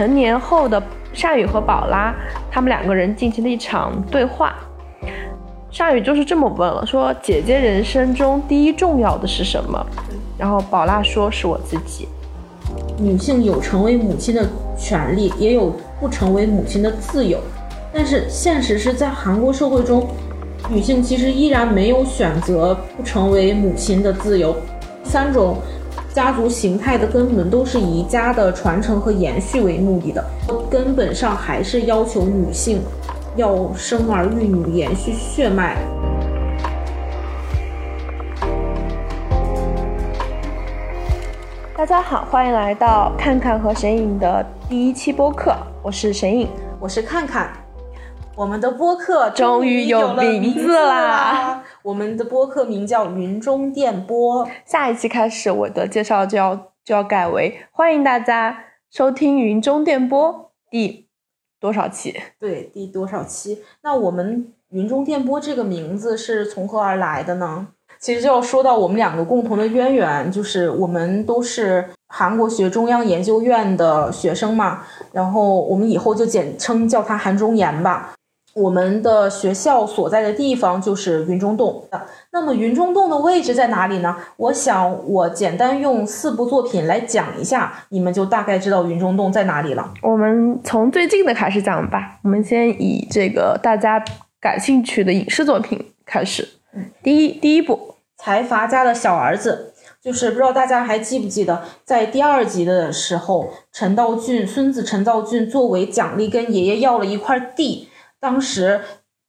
成年后的善宇和宝拉，他们两个人进行了一场对话。善宇就是这么问了，说：“姐姐人生中第一重要的是什么？”然后宝拉说：“是我自己。”女性有成为母亲的权利，也有不成为母亲的自由。但是现实是在韩国社会中，女性其实依然没有选择不成为母亲的自由。三种家族形态的根本都是以家的传承和延续为目的的，根本上还是要求女性。要生儿育女，延续血脉。大家好，欢迎来到看看和神影的第一期播客，我是神影，我是看看。我们的播客终于有名字啦！我们的播客名叫云中电波。下一期开始，我的介绍就要就要改为欢迎大家收听云中电波第。多少期？对，第多少期？那我们云中电波这个名字是从何而来的呢？其实就要说到我们两个共同的渊源，就是我们都是韩国学中央研究院的学生嘛，然后我们以后就简称叫他韩中研吧。我们的学校所在的地方就是云中洞。那么云中洞的位置在哪里呢？我想我简单用四部作品来讲一下，你们就大概知道云中洞在哪里了。我们从最近的开始讲吧。我们先以这个大家感兴趣的影视作品开始。第一第一部《财阀家的小儿子》，就是不知道大家还记不记得，在第二集的时候，陈道俊孙子陈道俊作为奖励跟爷爷要了一块地。当时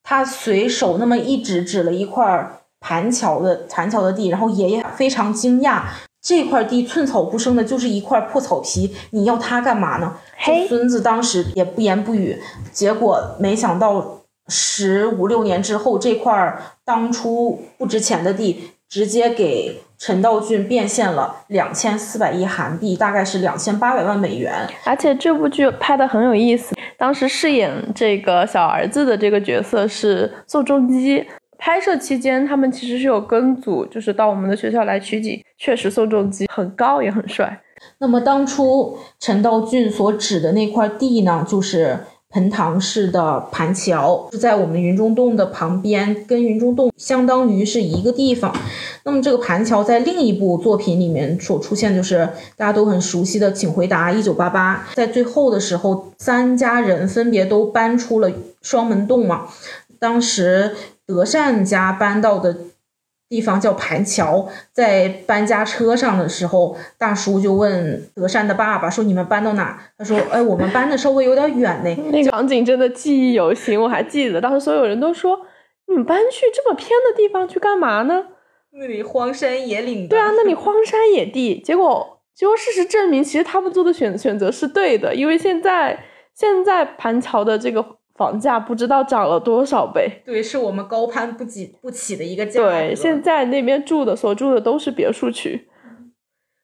他随手那么一指，指了一块盘桥的盘桥的地，然后爷爷非常惊讶，这块地寸草不生的，就是一块破草皮，你要它干嘛呢？嘿，孙子当时也不言不语，结果没想到十五六年之后，这块当初不值钱的地，直接给。陈道俊变现了两千四百亿韩币，大概是两千八百万美元。而且这部剧拍的很有意思，当时饰演这个小儿子的这个角色是宋仲基。拍摄期间，他们其实是有跟组，就是到我们的学校来取景。确实，宋仲基很高也很帅。那么当初陈道俊所指的那块地呢，就是。盆塘式的盘桥是在我们云中洞的旁边，跟云中洞相当于是一个地方。那么这个盘桥在另一部作品里面所出现，就是大家都很熟悉的《请回答一九八八》。在最后的时候，三家人分别都搬出了双门洞嘛。当时德善家搬到的。地方叫盘桥，在搬家车上的时候，大叔就问德善的爸爸说：“你们搬到哪？”他说：“哎，我们搬的稍微有点远呢。”那个场景真的记忆犹新，我还记得当时所有人都说：“你们搬去这么偏的地方去干嘛呢？那里荒山野岭。”对啊，那里荒山野地。结果，结果事实证明，其实他们做的选选择是对的，因为现在现在盘桥的这个。房价不知道涨了多少倍，对，是我们高攀不起不起的一个价对，现在那边住的所住的都是别墅区。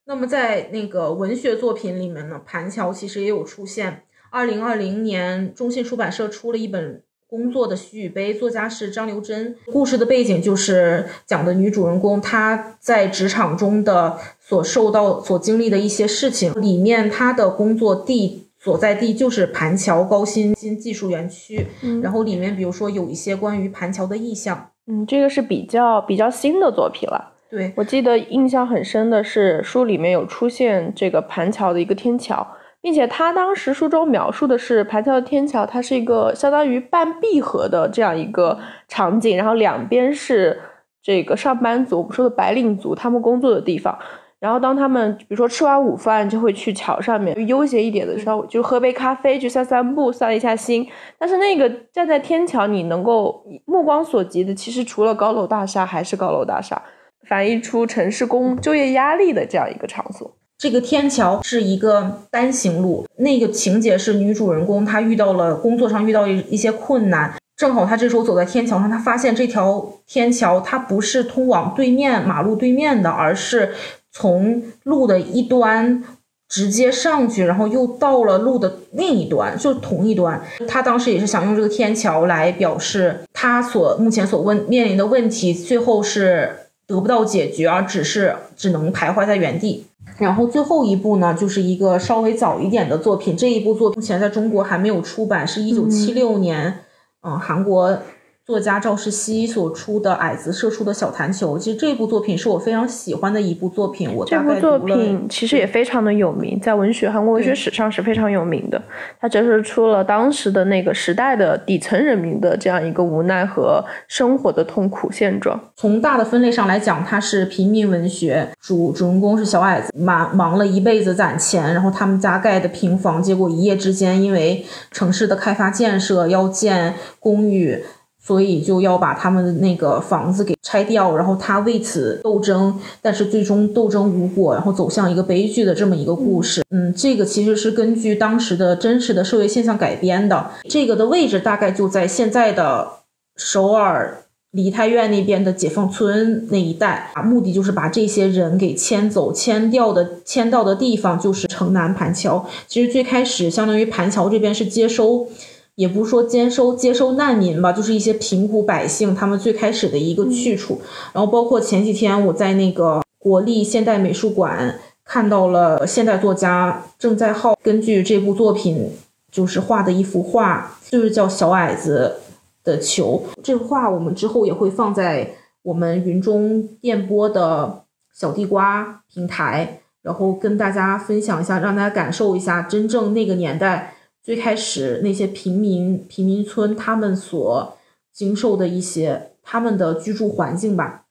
那么在那个文学作品里面呢，盘桥其实也有出现。二零二零年，中信出版社出了一本工作的徐雨杯，作家是张留珍。故事的背景就是讲的女主人公她在职场中的所受到、所经历的一些事情。里面她的工作地。所在地就是盘桥高新新技术园区，嗯然后里面比如说有一些关于盘桥的意象，嗯，这个是比较比较新的作品了。对我记得印象很深的是书里面有出现这个盘桥的一个天桥，并且他当时书中描述的是盘桥的天桥，它是一个相当于半闭合的这样一个场景，然后两边是这个上班族，我们说的白领族他们工作的地方。然后当他们比如说吃完午饭，就会去桥上面悠闲一点的时候，就喝杯咖啡，去散散步，散一下心。但是那个站在天桥，你能够目光所及的，其实除了高楼大厦，还是高楼大厦，反映出城市工就业压力的这样一个场所。这个天桥是一个单行路，那个情节是女主人公她遇到了工作上遇到一一些困难，正好她这时候走在天桥上，她发现这条天桥它不是通往对面马路对面的，而是。从路的一端直接上去，然后又到了路的另一端，就同一端。他当时也是想用这个天桥来表示他所目前所问面临的问题，最后是得不到解决，而只是只能徘徊在原地。然后最后一部呢，就是一个稍微早一点的作品，这一部作品目前在中国还没有出版，是一九七六年，嗯，韩国。作家赵世熙所出的《矮子射出的小弹球》，其实这部作品是我非常喜欢的一部作品。我这部作品其实也非常的有名，在文学韩国文学史上是非常有名的。它折射出了当时的那个时代的底层人民的这样一个无奈和生活的痛苦现状。从大的分类上来讲，它是平民文学，主主人公是小矮子，忙忙了一辈子攒钱，然后他们家盖的平房，结果一夜之间因为城市的开发建设要建公寓。所以就要把他们的那个房子给拆掉，然后他为此斗争，但是最终斗争无果，然后走向一个悲剧的这么一个故事。嗯，这个其实是根据当时的真实的社会现象改编的。这个的位置大概就在现在的首尔梨泰院那边的解放村那一带啊，目的就是把这些人给迁走，迁掉的迁到的地方就是城南盘桥。其实最开始相当于盘桥这边是接收。也不是说接收接收难民吧，就是一些贫苦百姓，他们最开始的一个去处。然后包括前几天我在那个国立现代美术馆看到了现代作家郑在浩根据这部作品就是画的一幅画，就是叫《小矮子的球》。这幅画我们之后也会放在我们云中电波的小地瓜平台，然后跟大家分享一下，让大家感受一下真正那个年代。最开始那些平民贫民村，他们所经受的一些他们的居住环境吧。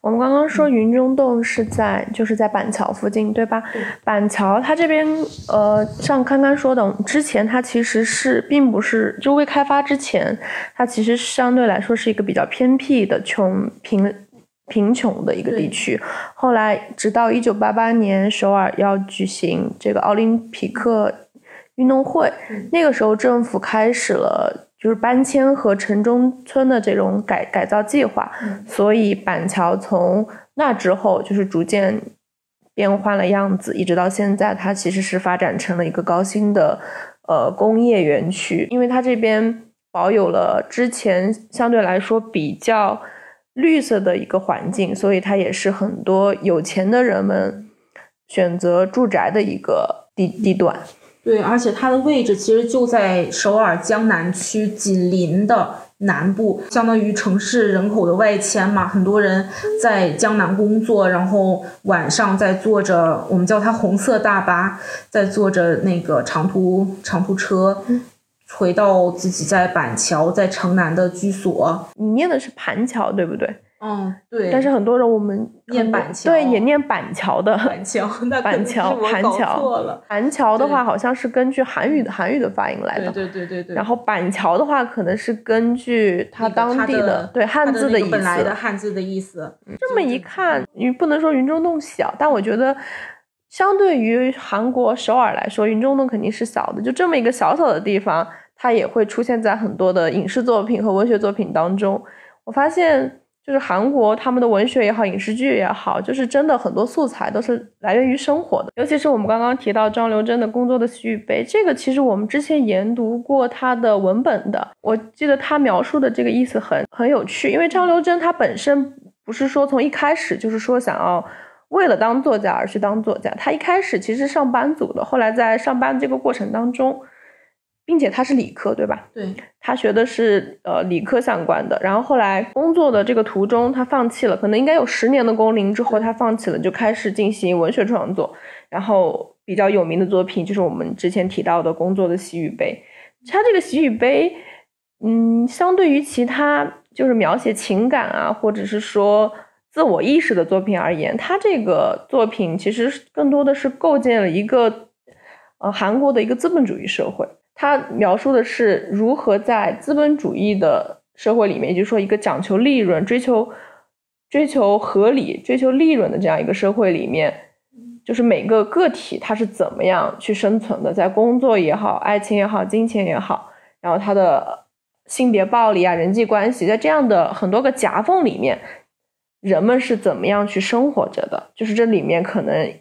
我们刚刚说云中洞是在就是在板桥附近，对吧？板桥它这边呃，像刚刚说的，之前它其实是并不是就未开发之前，它其实相对来说是一个比较偏僻的穷贫贫穷的一个地区。后来直到一九八八年首尔要举行这个奥林匹克。运动会那个时候，政府开始了就是搬迁和城中村的这种改改造计划，所以板桥从那之后就是逐渐变换了样子，一直到现在，它其实是发展成了一个高新的呃工业园区，因为它这边保有了之前相对来说比较绿色的一个环境，所以它也是很多有钱的人们选择住宅的一个地地段。对，而且它的位置其实就在首尔江南区紧邻的南部，相当于城市人口的外迁嘛。很多人在江南工作，然后晚上在坐着我们叫它红色大巴，在坐着那个长途长途车，回到自己在板桥在城南的居所。你念的是盘桥，对不对？嗯，对。但是很多人我们念板桥，对，也念板桥的。板桥，板桥，盘桥错了。盘桥的话，好像是根据韩语的韩语的发音来的。对对对对。然后板桥的话，可能是根据它当地的对汉字的意思。本来的汉字的意思。这么一看，你不能说云中洞小，但我觉得相对于韩国首尔来说，云中洞肯定是小的。就这么一个小小的地方，它也会出现在很多的影视作品和文学作品当中。我发现。就是韩国他们的文学也好，影视剧也好，就是真的很多素材都是来源于生活的。尤其是我们刚刚提到张留真的工作的洗浴杯，这个其实我们之前研读过他的文本的。我记得他描述的这个意思很很有趣，因为张留珍他本身不是说从一开始就是说想要为了当作家而去当作家，他一开始其实上班族的，后来在上班这个过程当中。并且他是理科，对吧？对，他学的是呃理科相关的。然后后来工作的这个途中，他放弃了，可能应该有十年的工龄之后，他放弃了，就开始进行文学创作。然后比较有名的作品就是我们之前提到的《工作的洗浴杯》。他这个洗浴杯，嗯，相对于其他就是描写情感啊，或者是说自我意识的作品而言，他这个作品其实更多的是构建了一个呃韩国的一个资本主义社会。他描述的是如何在资本主义的社会里面，也就是说一个讲求利润、追求追求合理、追求利润的这样一个社会里面，就是每个个体他是怎么样去生存的，在工作也好、爱情也好、金钱也好，然后他的性别暴力啊、人际关系，在这样的很多个夹缝里面，人们是怎么样去生活着的？就是这里面可能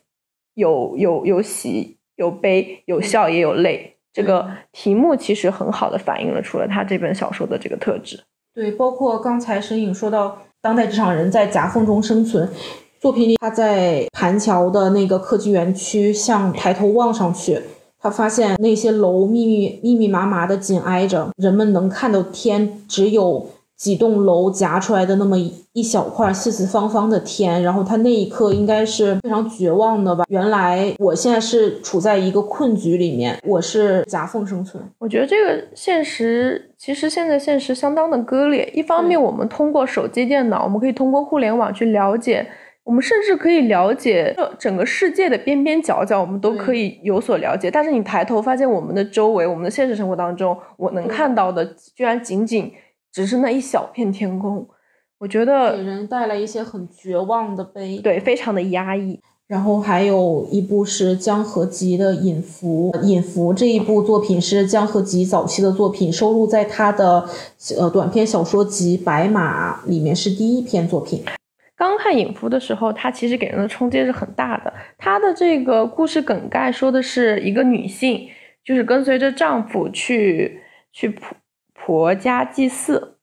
有有有喜有悲，有笑也有泪。这个题目其实很好的反映了出了他这本小说的这个特质。对，包括刚才沈颖说到当代职场人在夹缝中生存。作品里，他在盘桥的那个科技园区，向抬头望上去，他发现那些楼密密密密麻麻的紧挨着，人们能看到天，只有几栋楼夹出来的那么一小块四四方方的天。然后他那一刻应该是非常绝望的吧？原来我现在是处在一个困局里面，我是夹缝生存。我觉得这个现实其实现在现实相当的割裂。一方面，我们通过手机、电脑，我们可以通过互联网去了解。我们甚至可以了解整个世界的边边角角，我们都可以有所了解。但是你抬头发现，我们的周围，我们的现实生活当中，我能看到的，居然仅仅只是那一小片天空。我觉得给人带来一些很绝望的悲，对，非常的压抑。然后还有一部是江河集的《隐伏》，《隐伏》这一部作品是江河集早期的作品，收录在他的呃短篇小说集《白马》里面，是第一篇作品。刚看《隐伏》的时候，它其实给人的冲击是很大的。它的这个故事梗概说的是一个女性，就是跟随着丈夫去去婆婆家祭祀。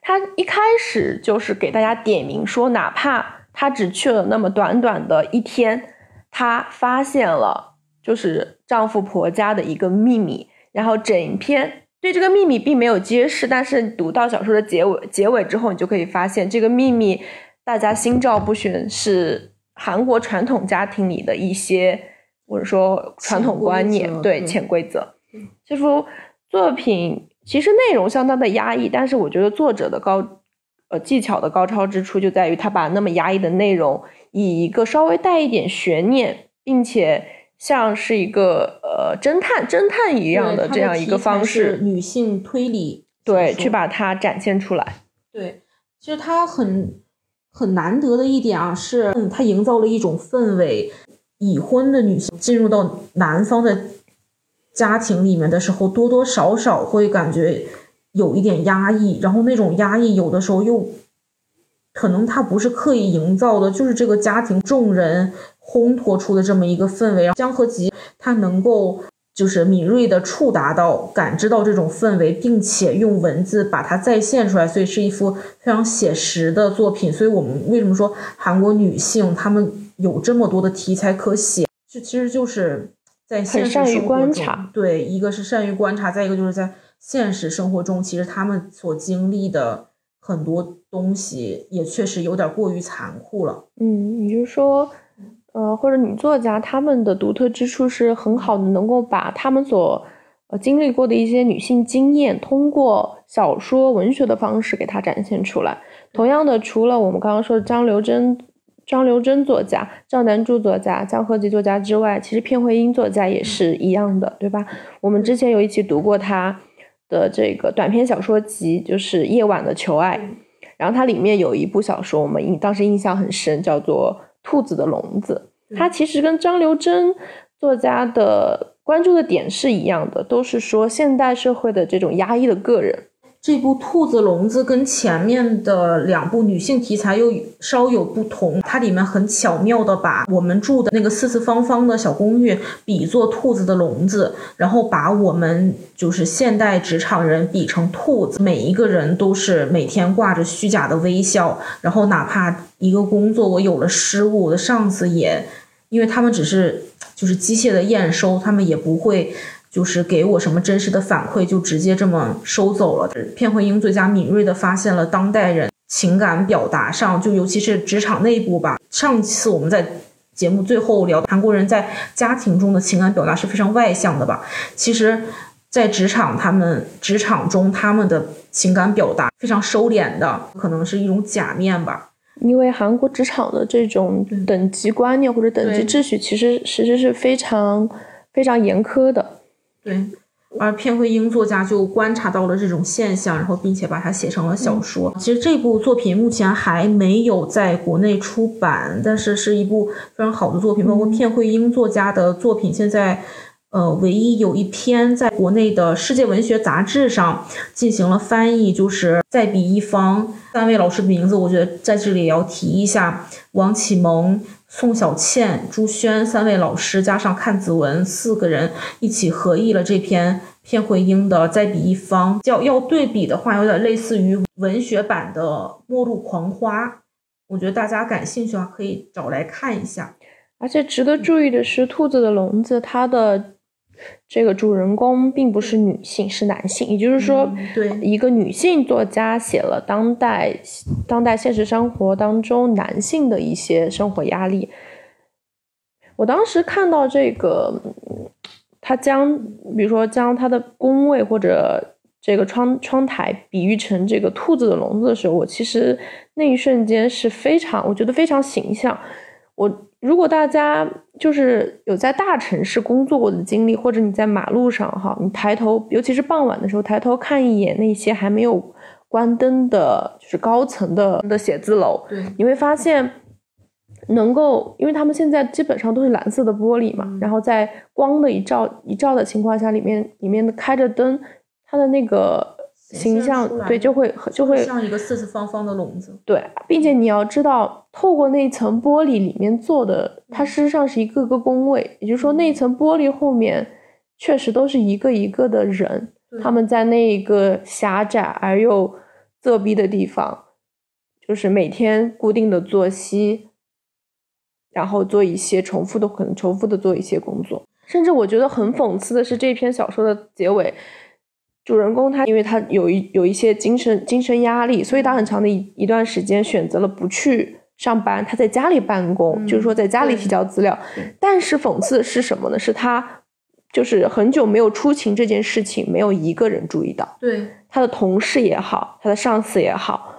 她一开始就是给大家点名说，哪怕她只去了那么短短的一天，她发现了就是丈夫婆家的一个秘密。然后整篇对这个秘密并没有揭示，但是读到小说的结尾结尾之后，你就可以发现这个秘密。大家心照不宣，是韩国传统家庭里的一些，或者说传统观念，对潜规则。这幅作品其实内容相当的压抑，但是我觉得作者的高呃技巧的高超之处就在于他把那么压抑的内容，以一个稍微带一点悬念，并且像是一个呃侦探侦探一样的这样一个方式，女性推理，对，去把它展现出来。对，其实他很。很难得的一点啊，是嗯，他营造了一种氛围。已婚的女性进入到男方的家庭里面的时候，多多少少会感觉有一点压抑。然后那种压抑，有的时候又可能他不是刻意营造的，就是这个家庭众人烘托出的这么一个氛围。江河吉他能够。就是敏锐的触达到、感知到这种氛围，并且用文字把它再现出来，所以是一幅非常写实的作品。所以我们为什么说韩国女性她们有这么多的题材可写？这其实就是在现实生活中，对，一个是善于观察，再一个就是在现实生活中，其实他们所经历的很多东西也确实有点过于残酷了。嗯，你就说。呃，或者女作家他们的独特之处是很好的，能够把他们所呃经历过的一些女性经验，通过小说文学的方式给它展现出来。同样的，除了我们刚刚说的张留珍、张留珍作家、赵南柱作家、江河吉作家之外，其实片慧英作家也是一样的，对吧？我们之前有一起读过他的这个短篇小说集，就是《夜晚的求爱》，然后它里面有一部小说，我们印当时印象很深，叫做。兔子的笼子，它其实跟张留珍作家的关注的点是一样的，都是说现代社会的这种压抑的个人。这部《兔子笼子》跟前面的两部女性题材又稍有不同，它里面很巧妙的把我们住的那个四四方方的小公寓比作兔子的笼子，然后把我们就是现代职场人比成兔子，每一个人都是每天挂着虚假的微笑，然后哪怕一个工作我有了失误，我的上司也，因为他们只是就是机械的验收，他们也不会。就是给我什么真实的反馈，就直接这么收走了。片慧英最佳敏锐地发现了当代人情感表达上，就尤其是职场内部吧。上次我们在节目最后聊韩国人在家庭中的情感表达是非常外向的吧？其实，在职场，他们职场中他们的情感表达非常收敛的，可能是一种假面吧。因为韩国职场的这种等级观念或者等级秩序，其实其实是非常非常严苛的。对，而片慧英作家就观察到了这种现象，然后并且把它写成了小说。其实这部作品目前还没有在国内出版，但是是一部非常好的作品。包括片慧英作家的作品，现在呃，唯一有一篇在国内的世界文学杂志上进行了翻译，就是再比一方。三位老师的名字，我觉得在这里也要提一下：王启蒙。宋小倩、朱轩三位老师加上阚子文四个人一起合译了这篇片惠英的《再比一方》，叫要对比的话，有点类似于文学版的《末路狂花》。我觉得大家感兴趣的话，可以找来看一下。而且值得注意的是，《兔子的笼子》它的这个主人公并不是女性，是男性。也就是说，对一个女性作家写了当代当代现实生活当中男性的一些生活压力。我当时看到这个，他将比如说将他的工位或者这个窗窗台比喻成这个兔子的笼子的时候，我其实那一瞬间是非常，我觉得非常形象。我如果大家就是有在大城市工作过的经历，或者你在马路上哈，你抬头，尤其是傍晚的时候抬头看一眼那些还没有关灯的，就是高层的的写字楼，对，你会发现能够，因为他们现在基本上都是蓝色的玻璃嘛，然后在光的一照一照的情况下，里面里面的开着灯，它的那个形象对就会就会像一个四四方方的笼子。对，并且你要知道，透过那层玻璃里面做的，它事实上是一个个工位，也就是说，那层玻璃后面确实都是一个一个的人，他们在那一个狭窄而又仄逼的地方，就是每天固定的作息，然后做一些重复的，可能重复的做一些工作。甚至我觉得很讽刺的是，这篇小说的结尾。主人公他，因为他有一有一些精神精神压力，所以他很长的一一段时间选择了不去上班，他在家里办公，就是说在家里提交资料。但是讽刺的是什么呢？是他就是很久没有出勤这件事情，没有一个人注意到。对，他的同事也好，他的上司也好，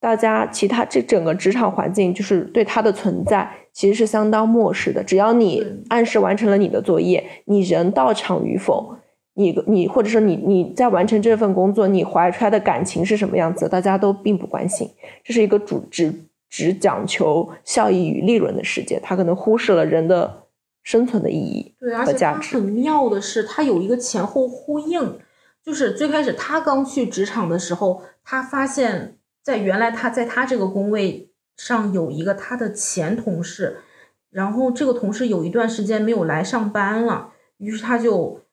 大家其他这整个职场环境就是对他的存在其实是相当漠视的。只要你按时完成了你的作业，你人到场与否。你你或者说你你在完成这份工作，你怀出来的感情是什么样子，大家都并不关心。这是一个主只只讲求效益与利润的世界，他可能忽视了人的生存的意义和价值。很妙的是，他有一个前后呼应，就是最开始他刚去职场的时候，他发现，在原来他在他这个工位上有一个他的前同事，然后这个同事有一段时间没有来上班了，于是他就。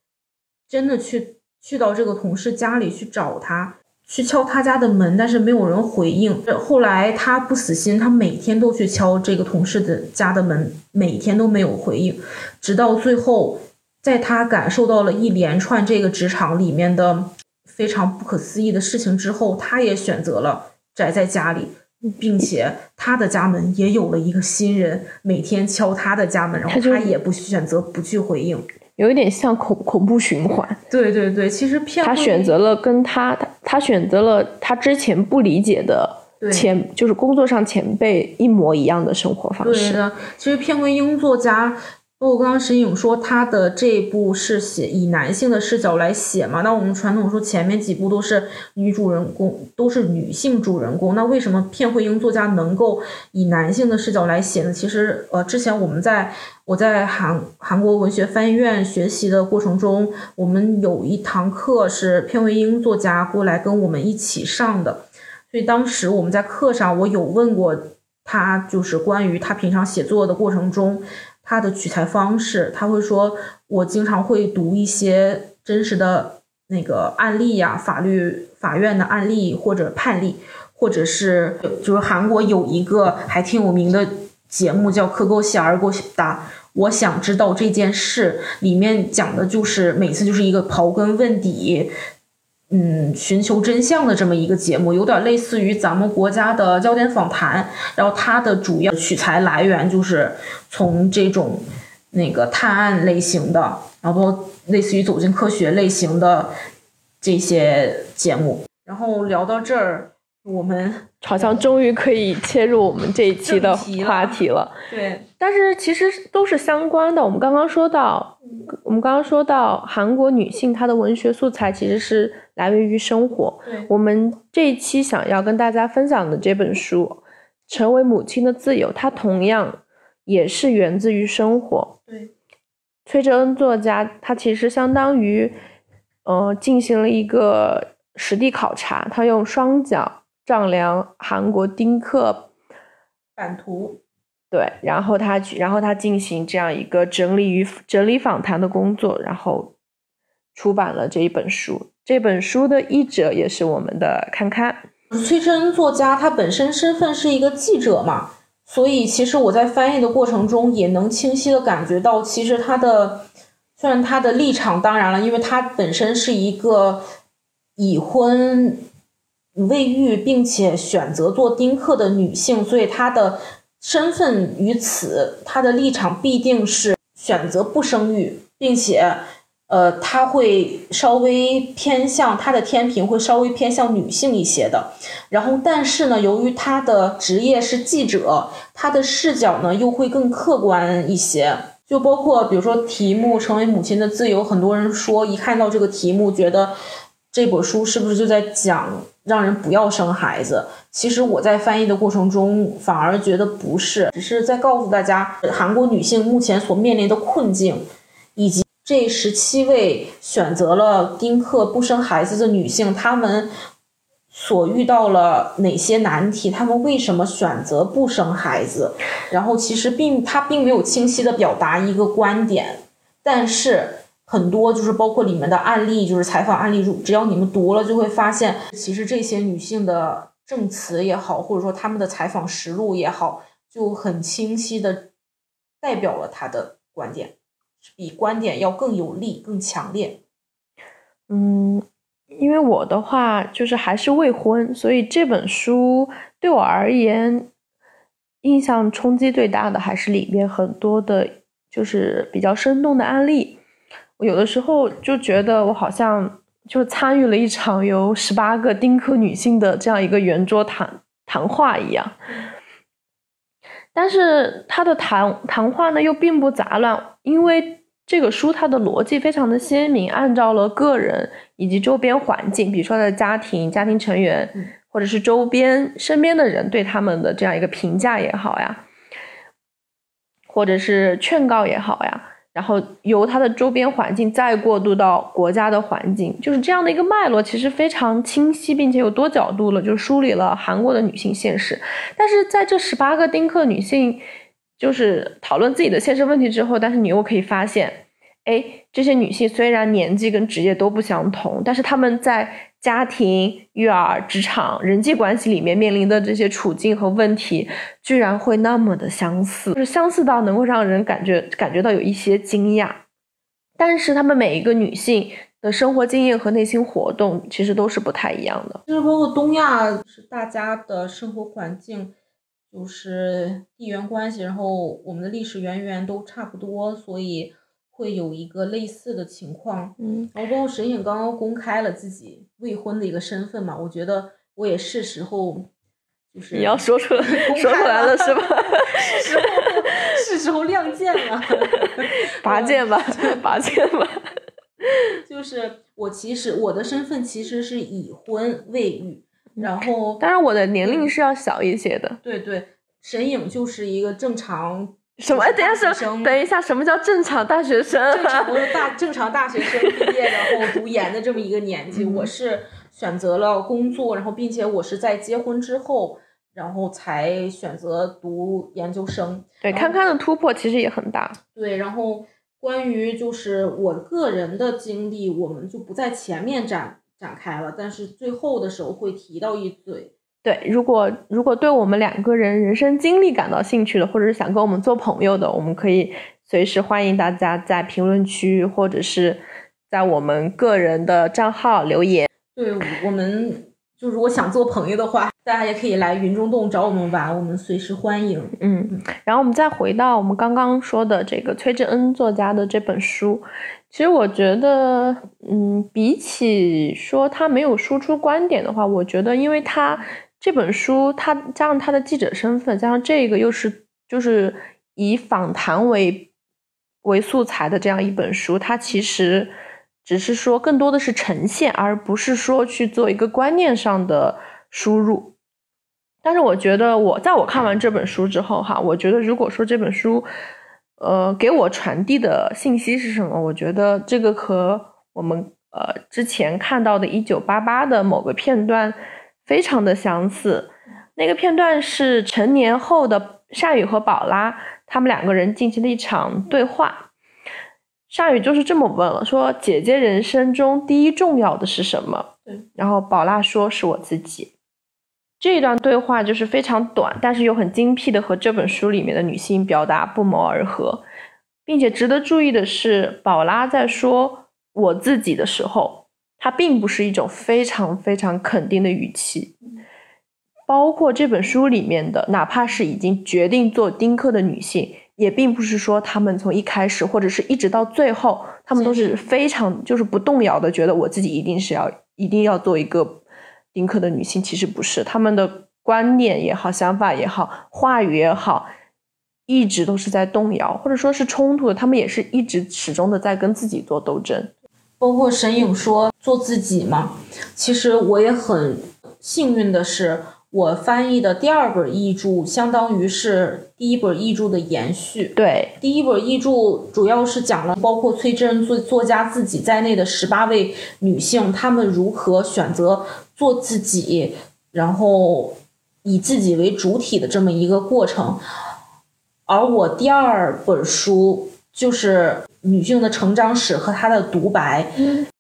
真的去去到这个同事家里去找他，去敲他家的门，但是没有人回应。后来他不死心，他每天都去敲这个同事的家的门，每天都没有回应。直到最后，在他感受到了一连串这个职场里面的非常不可思议的事情之后，他也选择了宅在家里，并且他的家门也有了一个新人每天敲他的家门，然后他也不选择不去回应。有一点像恐恐怖循环，对对对，其实片他选择了跟他他他选择了他之前不理解的前就是工作上前辈一模一样的生活方式。对的，其实片尾英作家。包括刚刚石颖说他的这部是写以男性的视角来写嘛？那我们传统说前面几部都是女主人公，都是女性主人公。那为什么片惠英作家能够以男性的视角来写呢？其实呃，之前我们在我在韩韩国文学翻译院学习的过程中，我们有一堂课是片惠英作家过来跟我们一起上的，所以当时我们在课上，我有问过他，就是关于他平常写作的过程中。他的取材方式，他会说：“我经常会读一些真实的那个案例呀，法律法院的案例或者判例，或者是就是韩国有一个还挺有名的节目叫《可勾西尔过答》，我想知道这件事里面讲的就是每次就是一个刨根问底。”嗯，寻求真相的这么一个节目，有点类似于咱们国家的焦点访谈。然后它的主要取材来源就是从这种那个探案类型的，然后类似于走进科学类型的这些节目。然后聊到这儿，我们好像终于可以切入我们这一期的话题了。对，但是其实都是相关的。我们刚刚说到，我们刚刚说到韩国女性她的文学素材其实是。来源于生活。我们这一期想要跟大家分享的这本书《成为母亲的自由》，它同样也是源自于生活。对，崔哲恩作家他其实相当于，呃，进行了一个实地考察，他用双脚丈量韩国丁克版图，对，然后他去，然后他进行这样一个整理与整理访谈的工作，然后。出版了这一本书。这本书的译者也是我们的堪堪。崔真恩作家他本身身份是一个记者嘛，所以其实我在翻译的过程中也能清晰的感觉到，其实他的虽然他的立场，当然了，因为他本身是一个已婚未育，并且选择做丁克的女性，所以她的身份于此，她的立场必定是选择不生育，并且。呃，她会稍微偏向她的天平会稍微偏向女性一些的，然后但是呢，由于她的职业是记者，她的视角呢又会更客观一些。就包括比如说题目“成为母亲的自由”，很多人说一看到这个题目，觉得这本书是不是就在讲让人不要生孩子？其实我在翻译的过程中反而觉得不是，只是在告诉大家韩国女性目前所面临的困境，以及。这十七位选择了丁克不生孩子的女性，她们所遇到了哪些难题？她们为什么选择不生孩子？然后其实并她并没有清晰的表达一个观点，但是很多就是包括里面的案例，就是采访案例，只要你们读了，就会发现，其实这些女性的证词也好，或者说她们的采访实录也好，就很清晰的代表了她的观点。比观点要更有力、更强烈。嗯，因为我的话就是还是未婚，所以这本书对我而言印象冲击最大的还是里面很多的，就是比较生动的案例。我有的时候就觉得我好像就参与了一场由十八个丁克女性的这样一个圆桌谈谈话一样。但是他的谈谈话呢又并不杂乱，因为这个书它的逻辑非常的鲜明，按照了个人以及周边环境，比如说他的家庭、家庭成员，或者是周边身边的人对他们的这样一个评价也好呀，或者是劝告也好呀。然后由它的周边环境再过渡到国家的环境，就是这样的一个脉络，其实非常清晰，并且有多角度了，就梳理了韩国的女性现实。但是在这十八个丁克女性，就是讨论自己的现实问题之后，但是你又可以发现，哎，这些女性虽然年纪跟职业都不相同，但是她们在。家庭、育儿、职场、人际关系里面面临的这些处境和问题，居然会那么的相似，就是相似到能够让人感觉感觉到有一些惊讶。但是，她们每一个女性的生活经验和内心活动，其实都是不太一样的。就是包括东亚，是大家的生活环境，就是地缘关系，然后我们的历史渊源都差不多，所以。会有一个类似的情况，嗯，然后包括沈颖刚刚公开了自己未婚的一个身份嘛，我觉得我也是时候，就是 你要说出来，说出来了是吧？是时候，是时候亮剑了，拔剑吧，拔剑吧。就是我其实我的身份其实是已婚未育，然后当然我的年龄是要小一些的。对对，沈颖就是一个正常。什么？等一下，什等一下，什么叫正常大学生？正常大正常大学生毕业，然后读研的这么一个年纪。我是选择了工作，然后并且我是在结婚之后，然后才选择读研究生。对，堪堪的突破其实也很大。对，然后关于就是我个人的经历，我们就不在前面展展开了，但是最后的时候会提到一嘴。对，如果如果对我们两个人人生经历感到兴趣的，或者是想跟我们做朋友的，我们可以随时欢迎大家在评论区或者是在我们个人的账号留言。对我们，就如果想做朋友的话，大家也可以来云中洞找我们玩，我们随时欢迎。嗯，然后我们再回到我们刚刚说的这个崔智恩作家的这本书，其实我觉得，嗯，比起说他没有输出观点的话，我觉得因为他。这本书，他加上他的记者身份，加上这个又是就是以访谈为为素材的这样一本书，它其实只是说更多的是呈现，而不是说去做一个观念上的输入。但是我觉得，我在我看完这本书之后，哈，我觉得如果说这本书，呃，给我传递的信息是什么？我觉得这个和我们呃之前看到的《一九八八》的某个片段。非常的相似，那个片段是成年后的善宇和宝拉他们两个人进行了一场对话，夏雨就是这么问了，说姐姐人生中第一重要的是什么？然后宝拉说是我自己。这一段对话就是非常短，但是又很精辟的和这本书里面的女性表达不谋而合，并且值得注意的是，宝拉在说我自己的时候，她并不是一种非常非常肯定的语气。包括这本书里面的，哪怕是已经决定做丁克的女性，也并不是说她们从一开始或者是一直到最后，她们都是非常就是不动摇的，觉得我自己一定是要一定要做一个。丁克的女性其实不是，她们的观念也好，想法也好，话语也好，一直都是在动摇，或者说是冲突的。她们也是一直始终的在跟自己做斗争。包括沈影说做自己嘛，其实我也很幸运的是，我翻译的第二本译著相当于是第一本译著的延续。对，第一本译著主要是讲了包括崔真作作家自己在内的十八位女性，她们如何选择。做自己，然后以自己为主体的这么一个过程。而我第二本书就是女性的成长史和她的独白，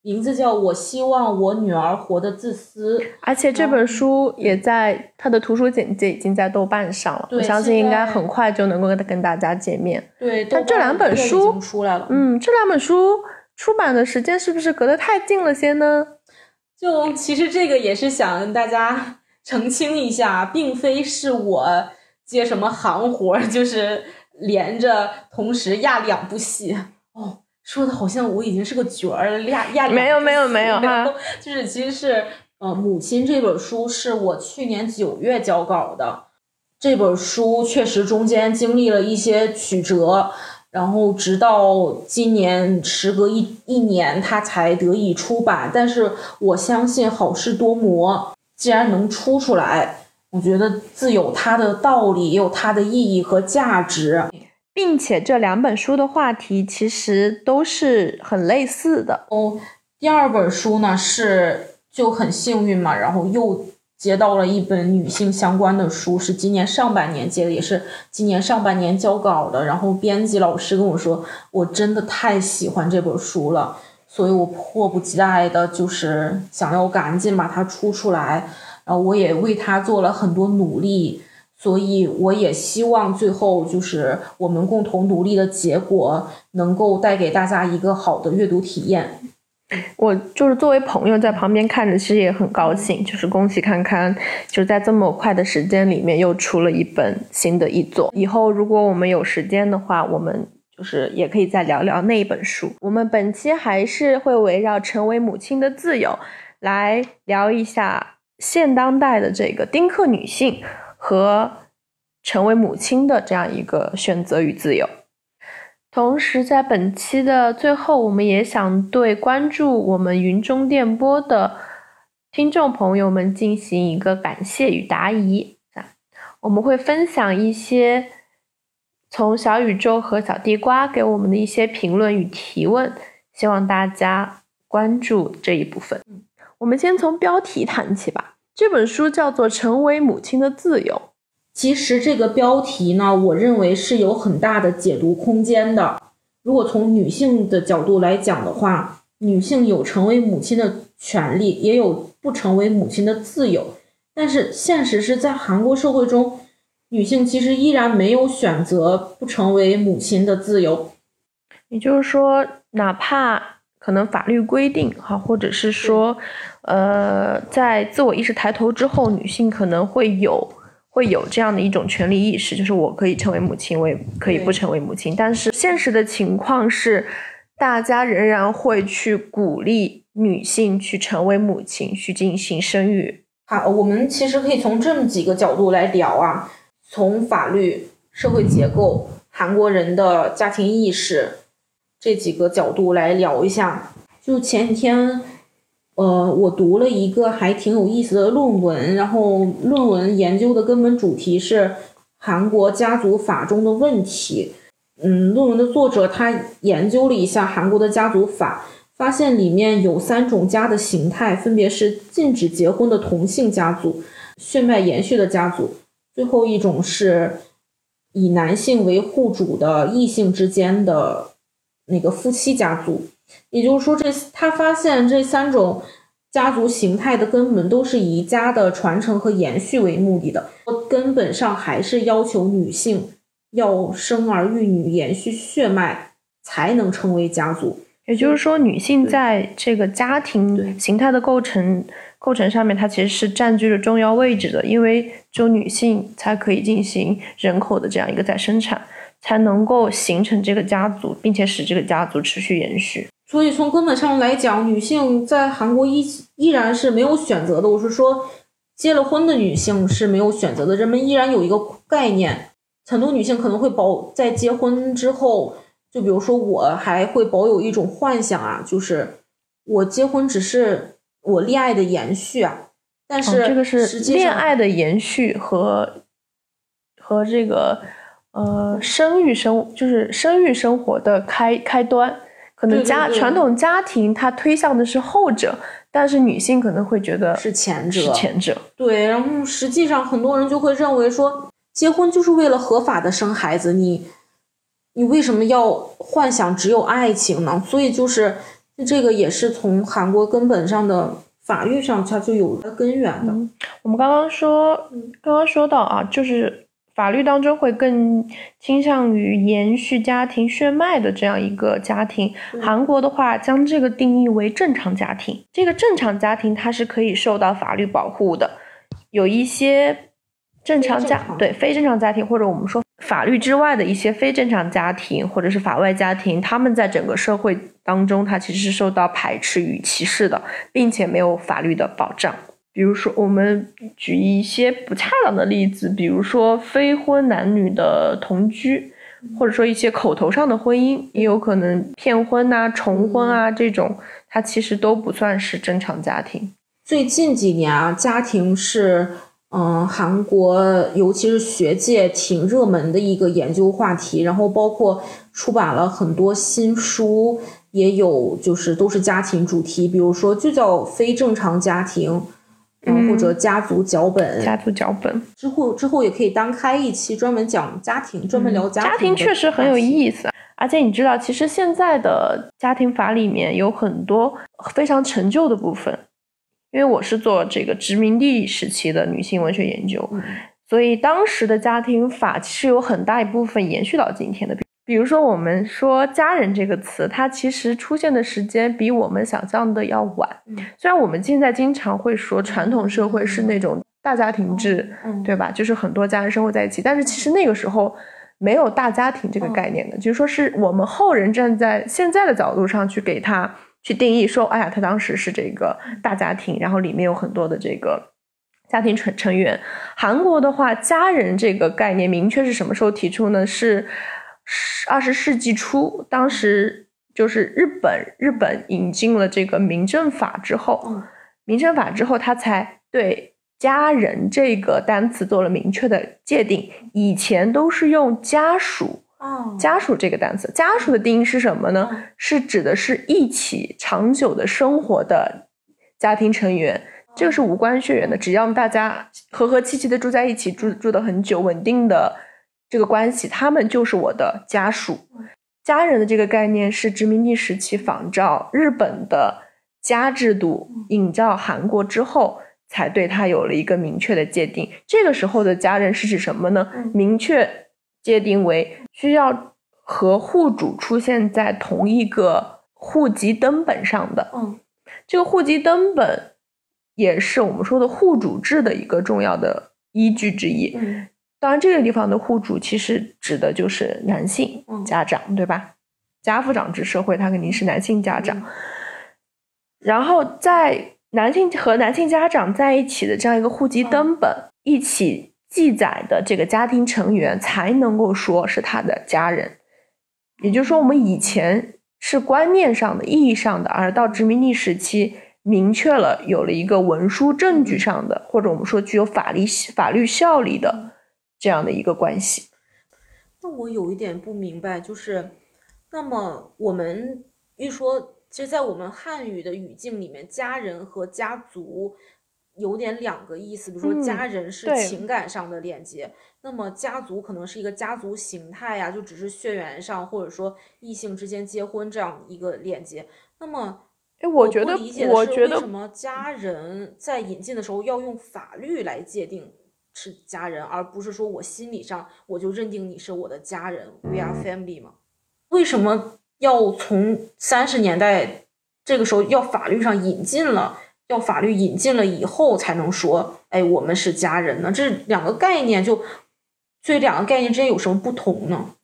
名字叫《我希望我女儿活得自私》。而且这本书也在它的图书简介已经在豆瓣上了，我相信应该很快就能够跟大家见面。对，但这两本书出来了。嗯，这两本书出版的时间是不是隔得太近了些呢？就其实这个也是想跟大家澄清一下，并非是我接什么行活，就是连着同时压两部戏哦。说的好像我已经是个角儿，压压没有没有没有 哈，就是其实是呃，母亲这本书是我去年九月交稿的，这本书确实中间经历了一些曲折。然后直到今年时隔一一年，它才得以出版。但是我相信好事多磨，既然能出出来，我觉得自有它的道理，也有它的意义和价值，并且这两本书的话题其实都是很类似的哦。第二本书呢是就很幸运嘛，然后又。接到了一本女性相关的书，是今年上半年接的，也是今年上半年交稿的。然后编辑老师跟我说，我真的太喜欢这本书了，所以我迫不及待的就是想要赶紧把它出出来。然后我也为它做了很多努力，所以我也希望最后就是我们共同努力的结果，能够带给大家一个好的阅读体验。我就是作为朋友在旁边看着，其实也很高兴。就是恭喜堪堪，就在这么快的时间里面又出了一本新的译作。以后如果我们有时间的话，我们就是也可以再聊聊那一本书。我们本期还是会围绕成为母亲的自由来聊一下现当代的这个丁克女性和成为母亲的这样一个选择与自由。同时，在本期的最后，我们也想对关注我们云中电波的听众朋友们进行一个感谢与答疑。我们会分享一些从小宇宙和小地瓜给我们的一些评论与提问，希望大家关注这一部分。我们先从标题谈起吧。这本书叫做《成为母亲的自由》。其实这个标题呢，我认为是有很大的解读空间的。如果从女性的角度来讲的话，女性有成为母亲的权利，也有不成为母亲的自由。但是现实是在韩国社会中，女性其实依然没有选择不成为母亲的自由。也就是说，哪怕可能法律规定哈，或者是说，呃，在自我意识抬头之后，女性可能会有。会有这样的一种权利意识，就是我可以成为母亲，我也可以不成为母亲。但是现实的情况是，大家仍然会去鼓励女性去成为母亲，去进行生育。好，我们其实可以从这么几个角度来聊啊，从法律、社会结构、韩国人的家庭意识这几个角度来聊一下。就前几天。呃，我读了一个还挺有意思的论文，然后论文研究的根本主题是韩国家族法中的问题。嗯，论文的作者他研究了一下韩国的家族法，发现里面有三种家的形态，分别是禁止结婚的同性家族、血脉延续的家族，最后一种是以男性为户主的异性之间的那个夫妻家族。也就是说，这他发现这三种家族形态的根本都是以家的传承和延续为目的的，根本上还是要求女性要生儿育女，延续血脉，才能成为家族。也就是说，女性在这个家庭形态的构成构成上面，它其实是占据着重要位置的，因为只有女性才可以进行人口的这样一个再生产，才能够形成这个家族，并且使这个家族持续延续。所以从根本上来讲，女性在韩国依依然是没有选择的。我是说，结了婚的女性是没有选择的。人们依然有一个概念，很多女性可能会保在结婚之后，就比如说我还会保有一种幻想啊，就是我结婚只是我恋爱的延续啊。但是这个是恋爱的延续和和这个呃生育生就是生育生活的开开端。可能家传统家庭它推向的是后者，但是女性可能会觉得是前者。是前者。对，然后实际上很多人就会认为说，结婚就是为了合法的生孩子，你你为什么要幻想只有爱情呢？所以就是这个也是从韩国根本上的法律上它就有了根源的。我们刚刚说，刚刚说到啊，就是。法律当中会更倾向于延续家庭血脉的这样一个家庭。韩国的话，将这个定义为正常家庭。这个正常家庭它是可以受到法律保护的。有一些正常家对非正常家庭，或者我们说法律之外的一些非正常家庭，或者是法外家庭，他们在整个社会当中，它其实是受到排斥与歧视的，并且没有法律的保障。比如说，我们举一些不恰当的例子，比如说非婚男女的同居，或者说一些口头上的婚姻，也有可能骗婚呐、重婚啊这种，它其实都不算是正常家庭。最近几年啊，家庭是嗯韩国尤其是学界挺热门的一个研究话题，然后包括出版了很多新书，也有就是都是家庭主题，比如说就叫非正常家庭。嗯，或者家族脚本，家族脚本之后之后也可以单开一期专门讲家庭，专门聊家庭。家庭确实很有意思，而且你知道，其实现在的家庭法里面有很多非常陈旧的部分，因为我是做这个殖民地时期的女性文学研究，所以当时的家庭法其实有很大一部分延续到今天的。比如说，我们说“家人”这个词，它其实出现的时间比我们想象的要晚。虽然我们现在经常会说传统社会是那种大家庭制，对吧？就是很多家人生活在一起，但是其实那个时候没有大家庭这个概念的。就是说，是我们后人站在现在的角度上去给他去定义，说：“哎呀，他当时是这个大家庭，然后里面有很多的这个家庭成成员。”韩国的话，“家人”这个概念明确是什么时候提出呢？是。二十世纪初，当时就是日本，日本引进了这个民政法之后，民政法之后，他才对家人这个单词做了明确的界定。以前都是用家属，家属这个单词，家属的定义是什么呢？是指的是一起长久的生活的家庭成员，这个是无关血缘的，只要大家和和气气的住在一起，住住的很久，稳定的。这个关系，他们就是我的家属，家人的这个概念是殖民地时期仿照日本的家制度引到韩国之后，才对他有了一个明确的界定。这个时候的家人是指什么呢？明确界定为需要和户主出现在同一个户籍登本上的。嗯，这个户籍登本也是我们说的户主制的一个重要的依据之一。当然，这个地方的户主其实指的就是男性家长，对吧？家父长制社会，他肯定是男性家长。然后，在男性和男性家长在一起的这样一个户籍登本一起记载的这个家庭成员，才能够说是他的家人。也就是说，我们以前是观念上的、意义上的，而到殖民地时期，明确了有了一个文书证据上的，或者我们说具有法律法律效力的。这样的一个关系，那我有一点不明白，就是，那么我们一说，其实，在我们汉语的语境里面，家人和家族有点两个意思，比如说家人是情感上的连接，那么家族可能是一个家族形态呀、就只是血缘上或者说异性之间结婚这样一个连接。那么哎，我觉得不理解，的是我觉得为什么家人在引进的时候要用法律来界定是家人，而不是说我心理上我就认定你是我的家人，we are family 吗？为什么要从三十年代这个时候要法律上引进了？要法律引进了以后才能说，哎，我们是家人呢？这两个概念就，这两个概念之间有什么不同呢？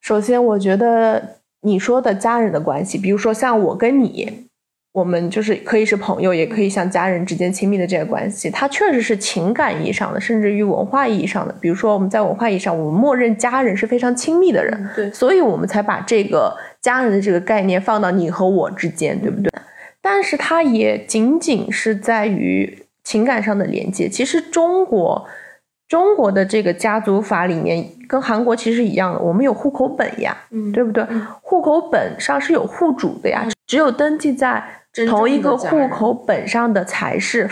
首先，我觉得你说的家人的关系，比如说像我跟你，我们就是可以是朋友，也可以像家人之间亲密的这个关系，它确实是情感意义上的，甚至于文化意义上的。比如说，我们在文化意义上，我们默认家人是非常亲密的人，对，所以我们才把这个家人的这个概念放到你和我之间，对不对？但是它也仅仅是在于情感上的连接。其实中国中国的这个家族法里面跟韩国其实一样的，我们有户口本呀，嗯对不对？户口本上是有户主的呀，只有登记在同一个户口本上的才是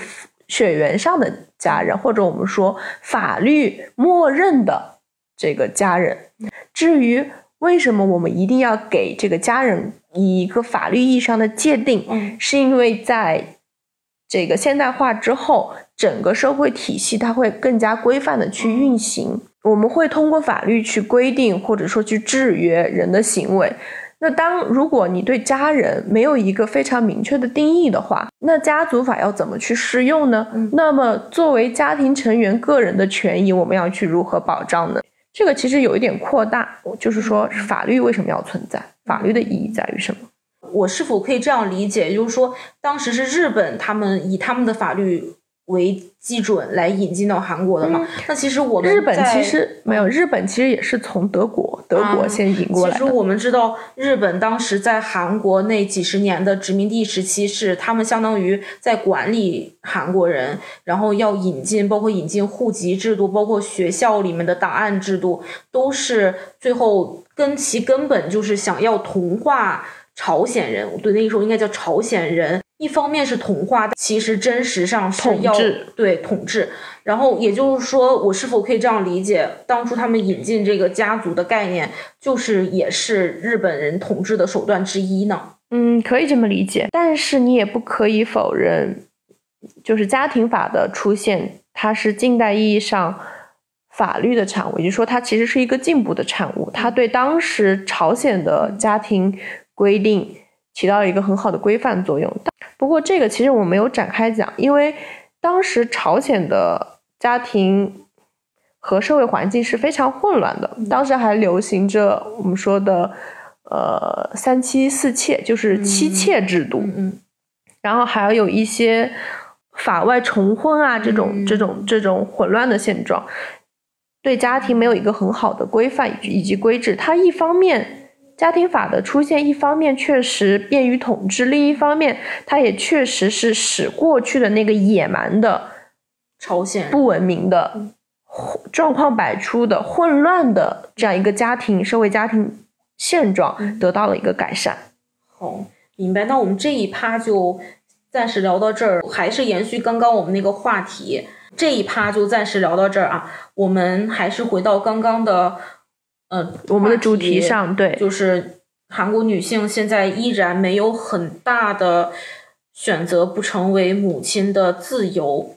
血缘上的家人，或者我们说法律默认的这个家人。至于为什么我们一定要给这个家人以一个法律意义上的界定，嗯是因为在这个现代化之后，整个社会体系它会更加规范的去运行。我们会通过法律去规定，或者说去制约人的行为。那当如果你对家人没有一个非常明确的定义的话，那家族法要怎么去适用呢？那么作为家庭成员个人的权益，我们要去如何保障呢？这个其实有一点扩大，就是说法律为什么要存在？法律的意义在于什么？我是否可以这样理解，就是说，当时是日本他们以他们的法律为基准来引进到韩国的嘛？那其实我们嗯日本其实没有，日本其实也是从德国德国啊先引过来的。其实我们知道，日本当时在韩国那几十年的殖民地时期，是他们相当于在管理韩国人，然后要引进，包括引进户籍制度，包括学校里面的档案制度，都是最后跟其根本就是想要同化朝鲜人。我对，那个时候应该叫朝鲜人。一方面是同化，但其实真实上是要统治对统治。然后也就是说，我是否可以这样理解，当初他们引进这个家族的概念，就是也是日本人统治的手段之一呢？嗯，可以这么理解，但是你也不可以否认，就是家庭法的出现，它是近代意义上法律的产物，也就是说，它其实是一个进步的产物，它对当时朝鲜的家庭规定起到了一个很好的规范作用。不过，这个其实我没有展开讲，因为当时朝鲜的家庭和社会环境是非常混乱的，当时还流行着我们说的呃三妻四妾，就是妻妾制度，嗯然后还有一些法外重婚啊这种、嗯。这种这种混乱的现状，对家庭没有一个很好的规范以及规制。它一方面家庭法的出现，一方面确实便于统治，另一方面它也确实是使过去的那个野蛮的、朝鲜不文明的、状况百出的、混乱的这样一个家庭社会家庭现状得到了一个改善。好，明白。那我们这一趴就暂时聊到这儿，还是延续刚刚我们那个话题，这一趴就暂时聊到这儿啊。我们还是回到刚刚的，呃，我们的主题上，对，就是韩国女性现在依然没有很大的选择不成为母亲的自由，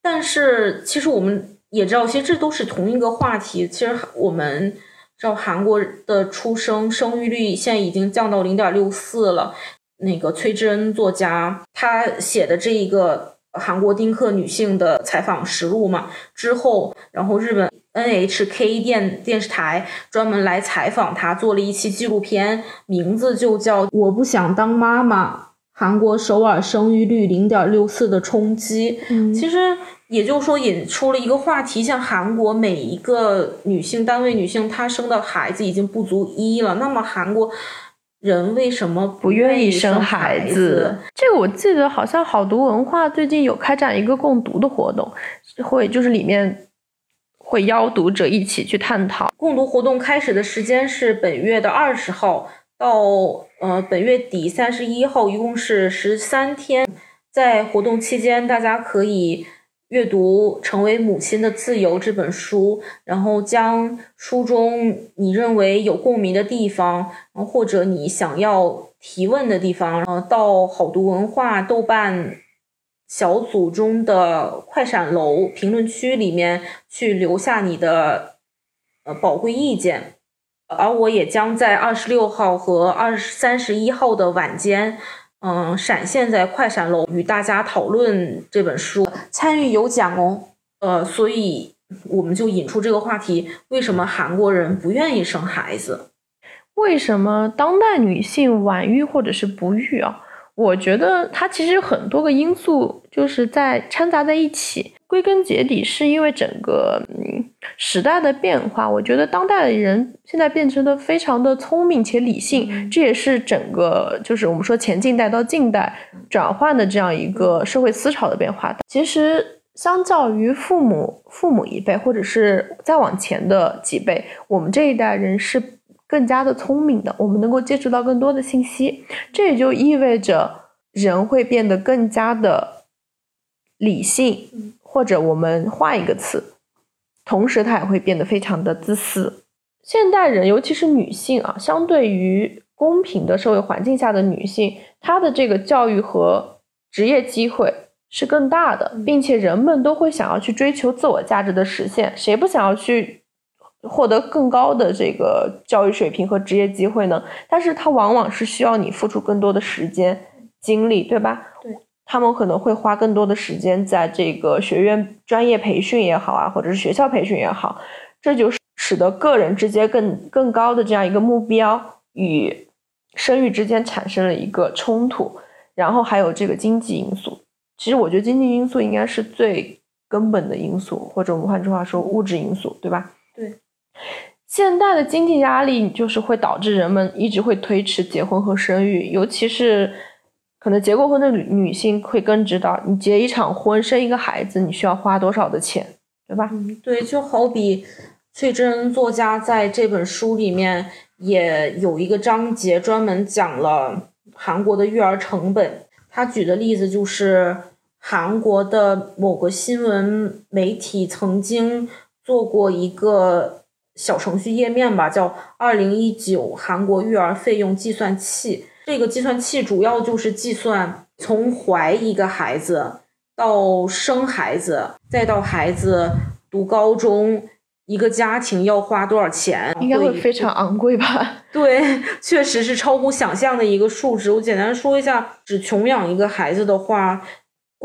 但是其实我们也知道，其实这都是同一个话题。其实我们知道韩国的出生生育率现在已经降到零点六四了。那个崔智恩作家他写的这一个韩国丁克女性的采访实录嘛，之后，然后日本 NHK 电电视台专门来采访她，做了一期纪录片，名字就叫《我不想当妈妈》。韩国首尔生育率零点六四的冲击，嗯其实也就是说引出了一个话题，像韩国每一个女性单位女性，她生的孩子已经不足一了，那么韩国人为什么不愿意生生孩子。这个我记得好像好读文化最近有开展一个共读的活动，会就是里面会邀读者一起去探讨。共读活动开始的时间是本月的二十号到呃本月底三十一号，一共是十三天。在活动期间，大家可以阅读《成为母亲的自由》这本书，然后将书中你认为有共鸣的地方，或者你想要提问的地方，然后，到好读文化豆瓣小组中的快闪楼评论区里面去留下你的呃宝贵意见。而我也将在二十六号和二三十一号的晚间，嗯，闪现在快闪楼与大家讨论这本书，参与有奖哦。呃，所以我们就引出这个话题：为什么韩国人不愿意生孩子？为什么当代女性晚育或者是不育啊？我觉得它其实有很多个因素，就是在掺杂在一起。归根结底，是因为整个嗯时代的变化。我觉得当代的人现在变成的非常的聪明且理性，这也是整个就是我们说前近代到近代转换的这样一个社会思潮的变化。其实，相较于父母父母一辈，或者是再往前的几辈，我们这一代人是更加的聪明的，我们能够接触到更多的信息。这也就意味着人会变得更加的理性。或者我们换一个词，同时他也会变得非常的自私。现代人，尤其是女性啊，相对于公平的社会环境下的女性，她的这个教育和职业机会是更大的，并且人们都会想要去追求自我价值的实现。谁不想要去获得更高的这个教育水平和职业机会呢？但是它往往是需要你付出更多的时间、精力，对吧？对。他们可能会花更多的时间在这个学院专业培训也好啊，或者是学校培训也好，这就是使得个人之间更更高的这样一个目标与生育之间产生了一个冲突。然后还有这个经济因素，其实我觉得经济因素应该是最根本的因素，或者我们换句话说物质因素，对吧？对，现代的经济压力就是会导致人们一直会推迟结婚和生育，尤其是。可能结过婚的女女性会更知道，你结一场婚生一个孩子，你需要花多少的钱，对吧？对，就好比崔真作家在这本书里面也有一个章节专门讲了韩国的育儿成本。他举的例子就是韩国的某个新闻媒体曾经做过一个小程序页面吧，叫“二零一九韩国育儿费用计算器”。这个计算器主要就是计算从怀一个孩子到生孩子，再到孩子读高中，一个家庭要花多少钱？应该会非常昂贵吧？对，确实是超乎想象的一个数值。我简单说一下，只穷养一个孩子的话，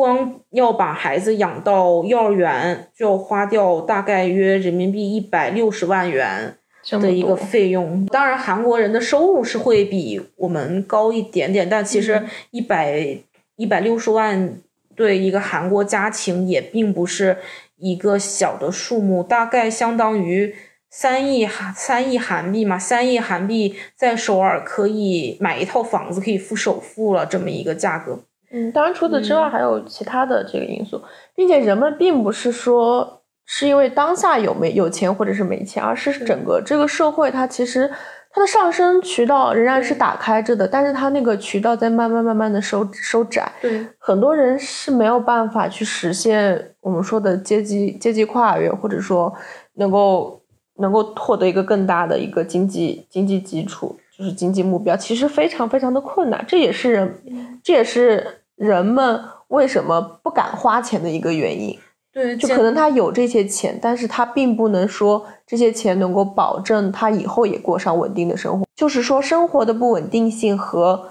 光要把孩子养到幼儿园，就要花掉大概约人民币一百六十万元。的一个费用，当然韩国人的收入是会比我们高一点点，但其实一百一百六十万对一个韩国家庭也并不是一个小的数目，大概相当于三亿韩三亿韩币嘛，三亿韩币在首尔可以买一套房子，可以付首付了，这么一个价格。嗯，当然除此之外还有其他的这个因素，并且人们并不是说。是因为当下有没有钱或者是没钱，而是整个这个社会它其实它的上升渠道仍然是打开着的，但是它那个渠道在慢慢慢慢的收收窄。对，很多人是没有办法去实现我们说的阶级阶级跨越，或者说能够能够获得一个更大的一个经济经济基础，就是经济目标，其实非常非常的困难。这也是人，这也是人们为什么不敢花钱的一个原因。对，就可能他有这些钱，但是他并不能说这些钱能够保证他以后也过上稳定的生活。就是说，生活的不稳定性和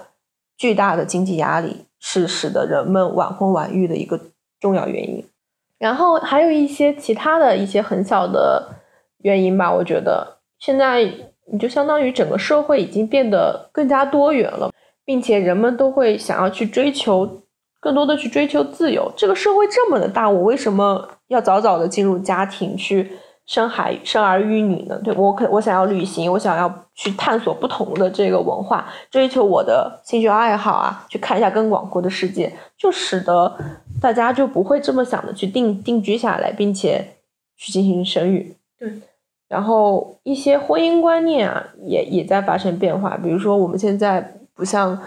巨大的经济压力是使得人们晚婚晚育的一个重要原因。然后还有一些其他的一些很小的原因吧。我觉得现在你就相当于整个社会已经变得更加多元了，并且人们都会想要去追求。更多的去追求自由。这个社会这么的大，我为什么要早早的进入家庭去生孩生儿育女呢？对我可我想要旅行，我想要去探索不同的这个文化，追求我的兴趣爱好啊，去看一下更广阔的世界，就使得大家就不会这么想的去定定居下来，并且去进行生育。对，然后一些婚姻观念啊，也也在发生变化。比如说我们现在不像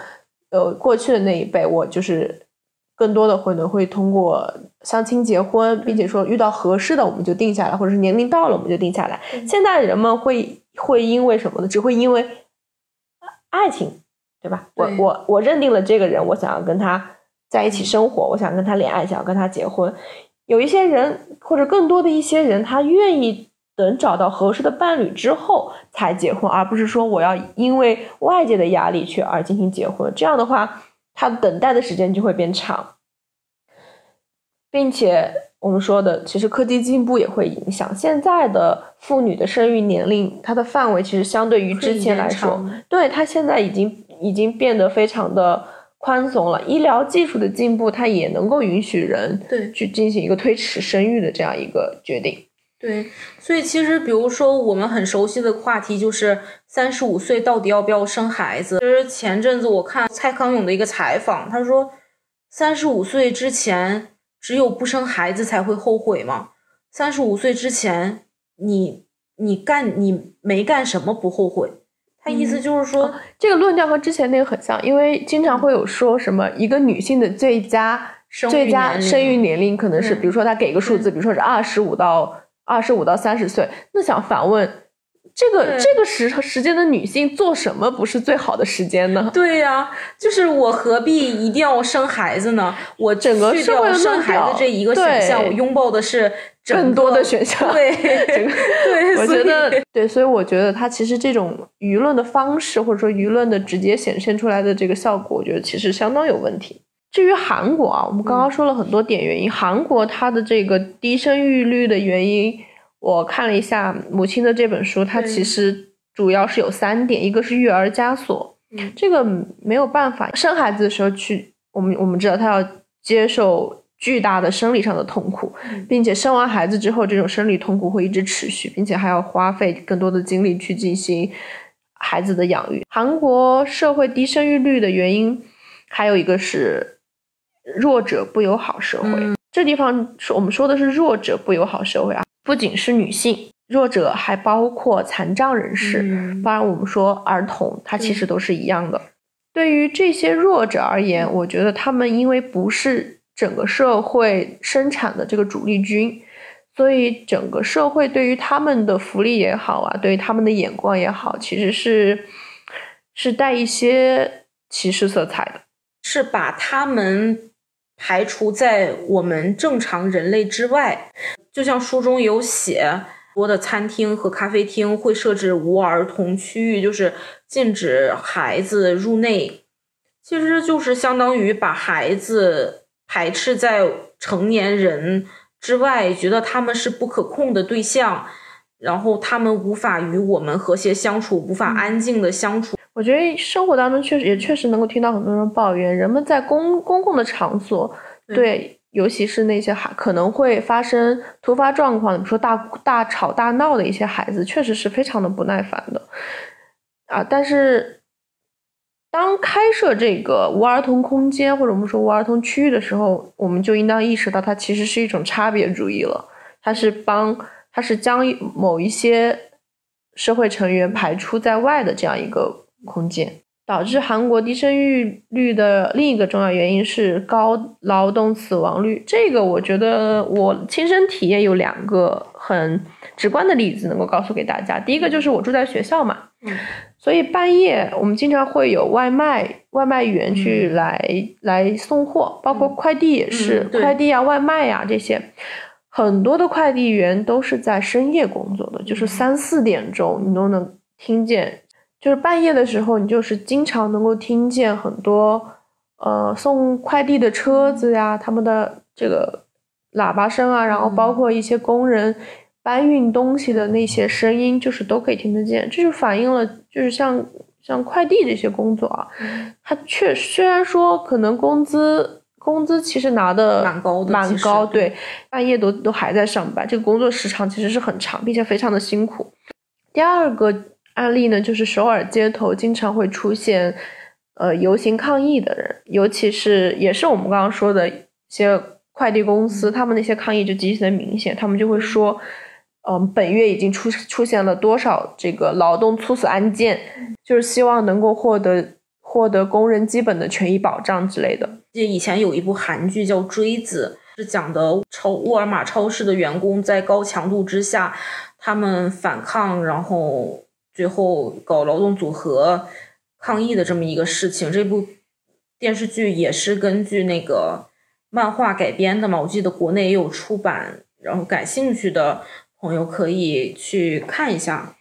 呃过去的那一辈，我就是。更多的可能会通过相亲结婚，并且说遇到合适的我们就定下来，或者是年龄到了我们就定下来。现在人们会会因为什么呢？只会因为爱情，对吧？我我我认定了这个人，我想要跟他在一起生活，我想跟他恋爱，想要跟他结婚。有一些人或者更多的一些人，他愿意等找到合适的伴侣之后才结婚，而不是说我要因为外界的压力去而进行结婚。这样的话，他等待的时间就会变长，并且我们说的，其实科技进步也会影响现在的妇女的生育年龄，它的范围其实相对于之前来说，对它现在已经已经变得非常的。宽松了，医疗技术的进步，它也能够允许人对去进行一个推迟生育的这样一个决定。对，所以其实比如说我们很熟悉的话题就是三十五岁到底要不要生孩子？其实前阵子我看蔡康永的一个采访，他说三十五岁之前只有不生孩子才会后悔嘛？三十五岁之前你你干你没干什么不后悔？他意思就是说，这个论调和之前那个很像，因为经常会有说什么一个女性的最佳最佳生育年龄可能是，比如说他给一个数字，比如说是二十五到二十五到三十岁，那想反问。这个这个时时间的女性做什么不是最好的时间呢？对呀，就是我何必一定要生孩子呢？我整个社会生孩子这一个选项，我拥抱的是更多的选项。对，对，我觉得对，所以我觉得它其实这种舆论的方式，或者说舆论的直接显现出来的这个效果，我觉得其实相当有问题。至于韩国啊，我们刚刚说了很多点原因，韩国它的这个低生育率的原因。我看了一下母亲的这本书，它其实主要是有三点，一个是育儿枷锁，这个没有办法，生孩子的时候去，我们我们知道他要接受巨大的生理上的痛苦，并且生完孩子之后，这种生理痛苦会一直持续，并且还要花费更多的精力去进行孩子的养育。韩国社会低生育率的原因还有一个是弱者不友好社会，这地方说我们说的是弱者不友好社会啊。不仅是女性弱者，还包括残障人士，当然我们说儿童，他其实都是一样的。对于这些弱者而言，我觉得他们因为不是整个社会生产的这个主力军，所以整个社会对于他们的福利也好啊，对于他们的眼光也好，其实是是带一些歧视色彩的，是把他们排除在我们正常人类之外。就像书中有写，多的餐厅和咖啡厅会设置无儿童区域，就是禁止孩子入内。其实就是相当于把孩子排斥在成年人之外，觉得他们是不可控的对象，然后他们无法与我们和谐相处，无法安静的相处。我觉得生活当中确实也确实能够听到很多人抱怨，人们在公公共的场所对。尤其是那些孩可能会发生突发状况，比如说大大吵大闹的一些孩子，确实是非常的不耐烦的啊。但是，当开设这个无儿童空间或者我们说无儿童区域的时候，我们就应当意识到，它其实是一种差别主义了。它是帮，它是将某一些社会成员排除在外的这样一个空间。导致韩国低生育率的另一个重要原因是高劳动死亡率。这个我觉得我亲身体验有两个很直观的例子能够告诉给大家。第一个就是我住在学校嘛，所以半夜我们经常会有外卖外卖员去来来送货，包括快递也是快递啊、外卖呀这些，很多的快递员都是在深夜工作的，就是三四点钟你都能听见。就是半夜的时候，你就是经常能够听见很多，呃，送快递的车子呀，他们的这个喇叭声啊，然后包括一些工人搬运东西的那些声音，就是都可以听得见。这就反映了，就是像像快递这些工作啊，它确虽然说可能工资工资其实拿的蛮高的，蛮高，对，半夜都都还在上班，这个工作时长其实是很长，并且非常的辛苦。第二个。案例呢，就是首尔街头经常会出现，呃，游行抗议的人，尤其是也是我们刚刚说的一些快递公司，他们那些抗议就极其的明显，他们就会说，嗯，本月已经出出现了多少这个劳动猝死案件，就是希望能够获得获得工人基本的权益保障之类的。记得以前有一部韩剧叫《锥子》，是讲的超沃尔玛超市的员工在高强度之下，他们反抗，然后最后搞劳动组合抗议的这么一个事情。这部电视剧也是根据那个漫画改编的嘛，我记得国内也有出版，然后感兴趣的朋友可以去看一下。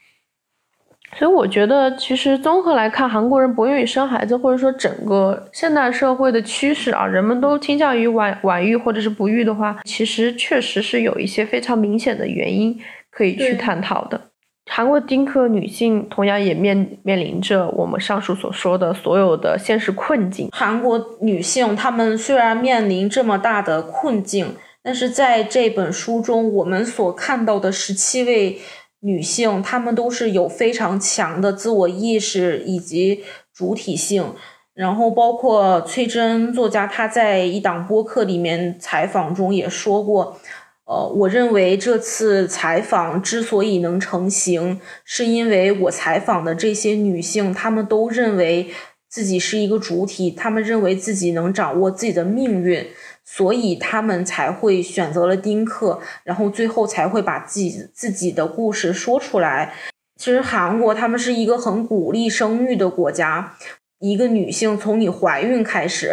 所以我觉得，其实综合来看，韩国人不愿意生孩子，或者说整个现代社会的趋势啊，人们都倾向于晚晚育或者是不育的话，其实确实是有一些非常明显的原因可以去探讨的。韩国丁克女性同样也面面临着我们上述所说的所有的现实困境。韩国女性她们虽然面临这么大的困境，但是在这本书中，我们所看到的十七位。女性，她们都是有非常强的自我意识以及主体性。然后，包括崔真作家，他在一档播客里面采访中也说过，呃，我认为这次采访之所以能成型，是因为我采访的这些女性，她们都认为自己是一个主体，她们认为自己能掌握自己的命运。所以他们才会选择了丁克，然后最后才会把自己自己的故事说出来。其实韩国他们是一个很鼓励生育的国家，一个女性从你怀孕开始，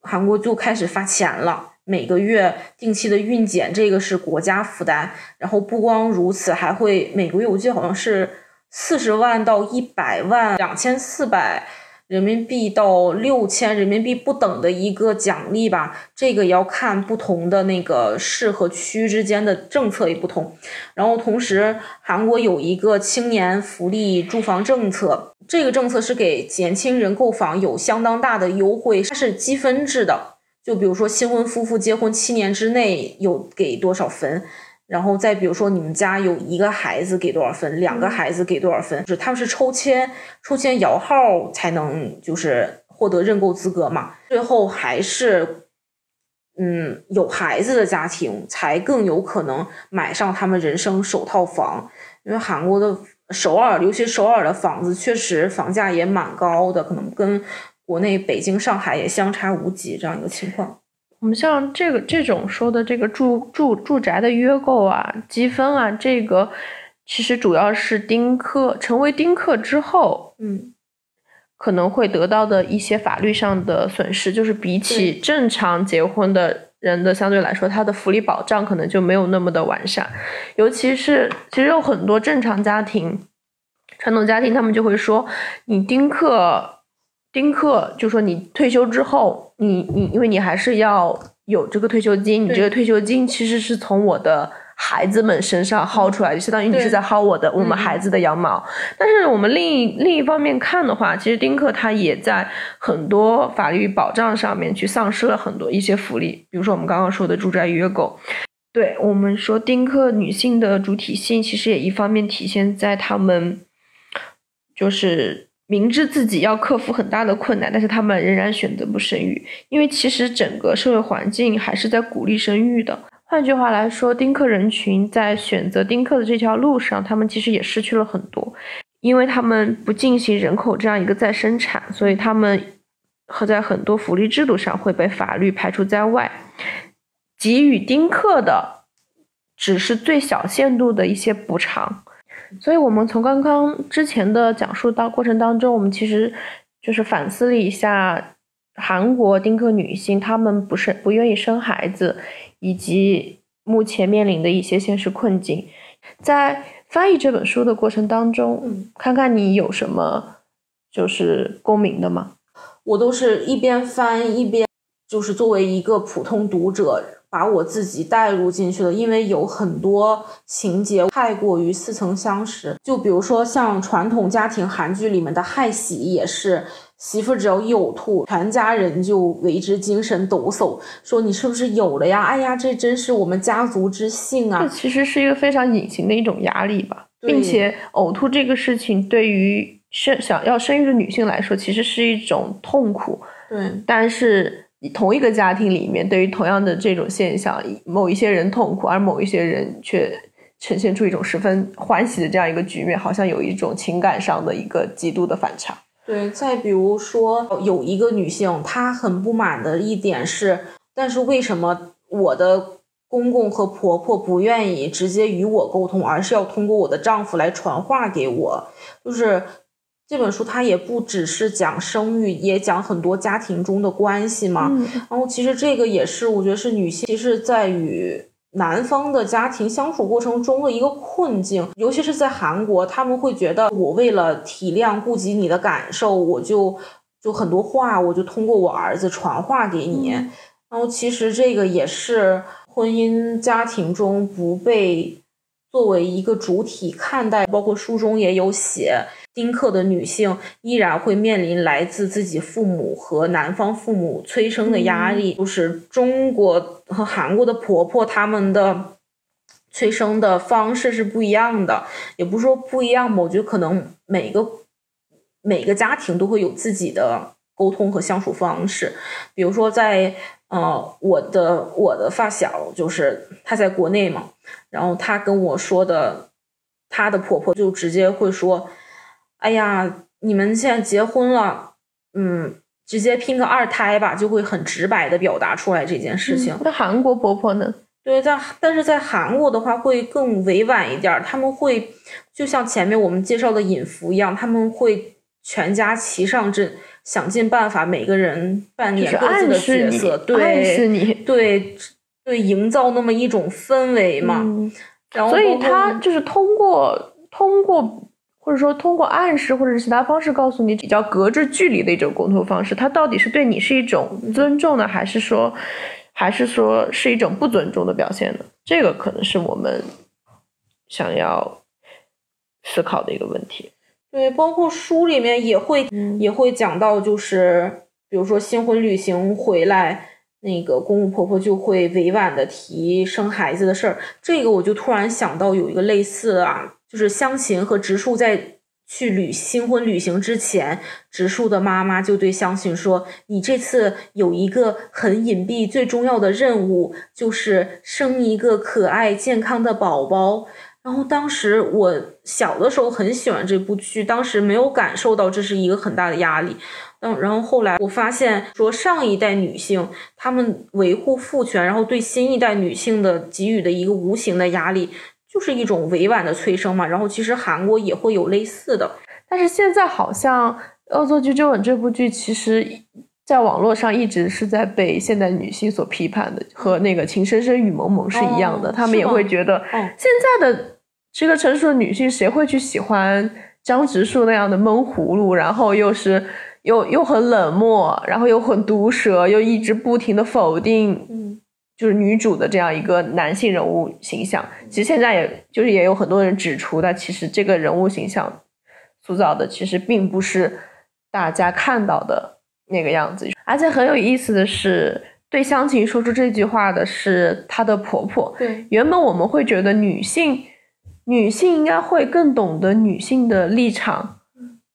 韩国就开始发钱了，每个月定期的孕检，这个是国家负担。然后不光如此，还会每个月我记得好像是四十万到一百万，两千四百。人民币到六千人民币不等的一个奖励吧，这个要看不同的那个市和区之间的政策也不同。然后同时，韩国有一个青年福利住房政策，这个政策是给年轻人购房有相当大的优惠，它是积分制的。就比如说新婚夫妇结婚七年之内有给多少分。然后再比如说，你们家有一个孩子给多少分，两个孩子给多少分，就是他们是抽签，抽签摇号才能就是获得认购资格嘛。最后还是，嗯，有孩子的家庭才更有可能买上他们人生首套房。因为韩国的首尔，尤其首尔的房子确实房价也蛮高的，可能跟国内北京、上海也相差无几这样一个情况。我们像这个这种说的这个住住住宅的约购啊、积分啊，这个其实主要是丁克成为丁克之后，嗯，可能会得到的一些法律上的损失，就是比起正常结婚的人的相对来说，他的福利保障可能就没有那么的完善。尤其是其实有很多正常家庭、传统家庭，他们就会说，你丁克。丁克就说你退休之后，你你因为你还是要有这个退休金，你这个退休金其实是从我的孩子们身上薅出来的，相当于你是在薅我的我们孩子的羊毛。但是我们另一另一方面看的话，其实丁克他也在很多法律保障上面去丧失了很多一些福利，比如说我们刚刚说的住宅约购。对我们说丁克女性的主体性，其实也一方面体现在她们就是。明知自己要克服很大的困难，但是他们仍然选择不生育，因为其实整个社会环境还是在鼓励生育的。换句话来说，丁克人群在选择丁克的这条路上，他们其实也失去了很多，因为他们不进行人口这样一个再生产，所以他们和在很多福利制度上会被法律排除在外。给予丁克的只是最小限度的一些补偿。所以，我们从刚刚之前的讲述到过程当中，我们其实就是反思了一下韩国丁克女性她们不是不愿意生孩子，以及目前面临的一些现实困境。在翻译这本书的过程当中，看看你有什么就是共鸣的吗？我都是一边翻一边，就是作为一个普通读者。把我自己带入进去了，因为有很多情节太过于似曾相识。就比如说像传统家庭韩剧里面的害喜，也是媳妇只要一呕吐，全家人就为之精神抖擞，说你是不是有了呀？哎呀，这真是我们家族之幸啊！这其实是一个非常隐形的一种压力吧，并且呕吐这个事情对于生想要生育的女性来说，其实是一种痛苦。对，但是。同一个家庭里面，对于同样的这种现象，某一些人痛苦，而某一些人却呈现出一种十分欢喜的这样一个局面，好像有一种情感上的一个极度的反差。对，再比如说有一个女性，她很不满的一点是，但是为什么我的公公和婆婆不愿意直接与我沟通，而是要通过我的丈夫来传话给我？就是这本书它也不只是讲生育，也讲很多家庭中的关系嘛。然后其实这个也是我觉得是女性，其实在与。男方的家庭相处过程中的一个困境，尤其是在韩国，他们会觉得我为了体谅、顾及你的感受，我就就很多话，我就通过我儿子传话给你。然后其实这个也是婚姻家庭中不被。作为一个主体看待，包括书中也有写，丁克的女性依然会面临来自自己父母和男方父母催生的压力。就是中国和韩国的婆婆，他们的催生的方式是不一样的，也不是说不一样吧，我觉得可能每个每个家庭都会有自己的沟通和相处方式。比如说，在呃，我的我的发小就是她在国内嘛。然后她跟我说的，她的婆婆就直接会说：“哎呀，你们现在结婚了，嗯，直接拼个二胎吧。”就会很直白的表达出来这件事情。那韩国婆婆呢？对，在但是在韩国的话会更委婉一点，他们会就像前面我们介绍的隐福一样，他们会全家齐上阵，想尽办法，每个人扮演各自的角色，对，暗示你，对。对，营造那么一种氛围嘛，然后所以他就是通过通过或者说通过暗示或者是其他方式告诉你比较隔着距离的一种沟通方式，它到底是对你是一种尊重呢，还是说还是说是一种不尊重的表现呢？这个可能是我们想要思考的一个问题。对，包括书里面也会也会讲到，就是比如说新婚旅行回来。那个公公婆婆就会委婉的提生孩子的事儿，这个我就突然想到有一个类似啊，就是湘琴和直树在去旅新婚旅行之前，直树的妈妈就对湘琴说：“你这次有一个很隐蔽、最重要的任务，就是生一个可爱健康的宝宝。”然后当时我小的时候很喜欢这部剧，当时没有感受到这是一个很大的压力。嗯，然后后来我发现，说上一代女性她们维护父权，然后对新一代女性的给予的一个无形的压力，就是一种委婉的催生嘛。然后其实韩国也会有类似的，但是现在好像《恶作剧之吻》这部剧，其实在网络上一直是在被现代女性所批判的，和那个《情深深雨蒙蒙》是一样的。他们也会觉得，现在的这个成熟的女性，谁会去喜欢张直树那样的闷葫芦，然后又是。又又很冷漠，然后又很毒舌，又一直不停的否定，嗯，就是女主的这样一个男性人物形象。其实现在也就是也有很多人指出，他其实这个人物形象塑造的其实并不是大家看到的那个样子。而且很有意思的是，对湘琴说出这句话的是她的婆婆。对，原本我们会觉得女性女性应该会更懂得女性的立场。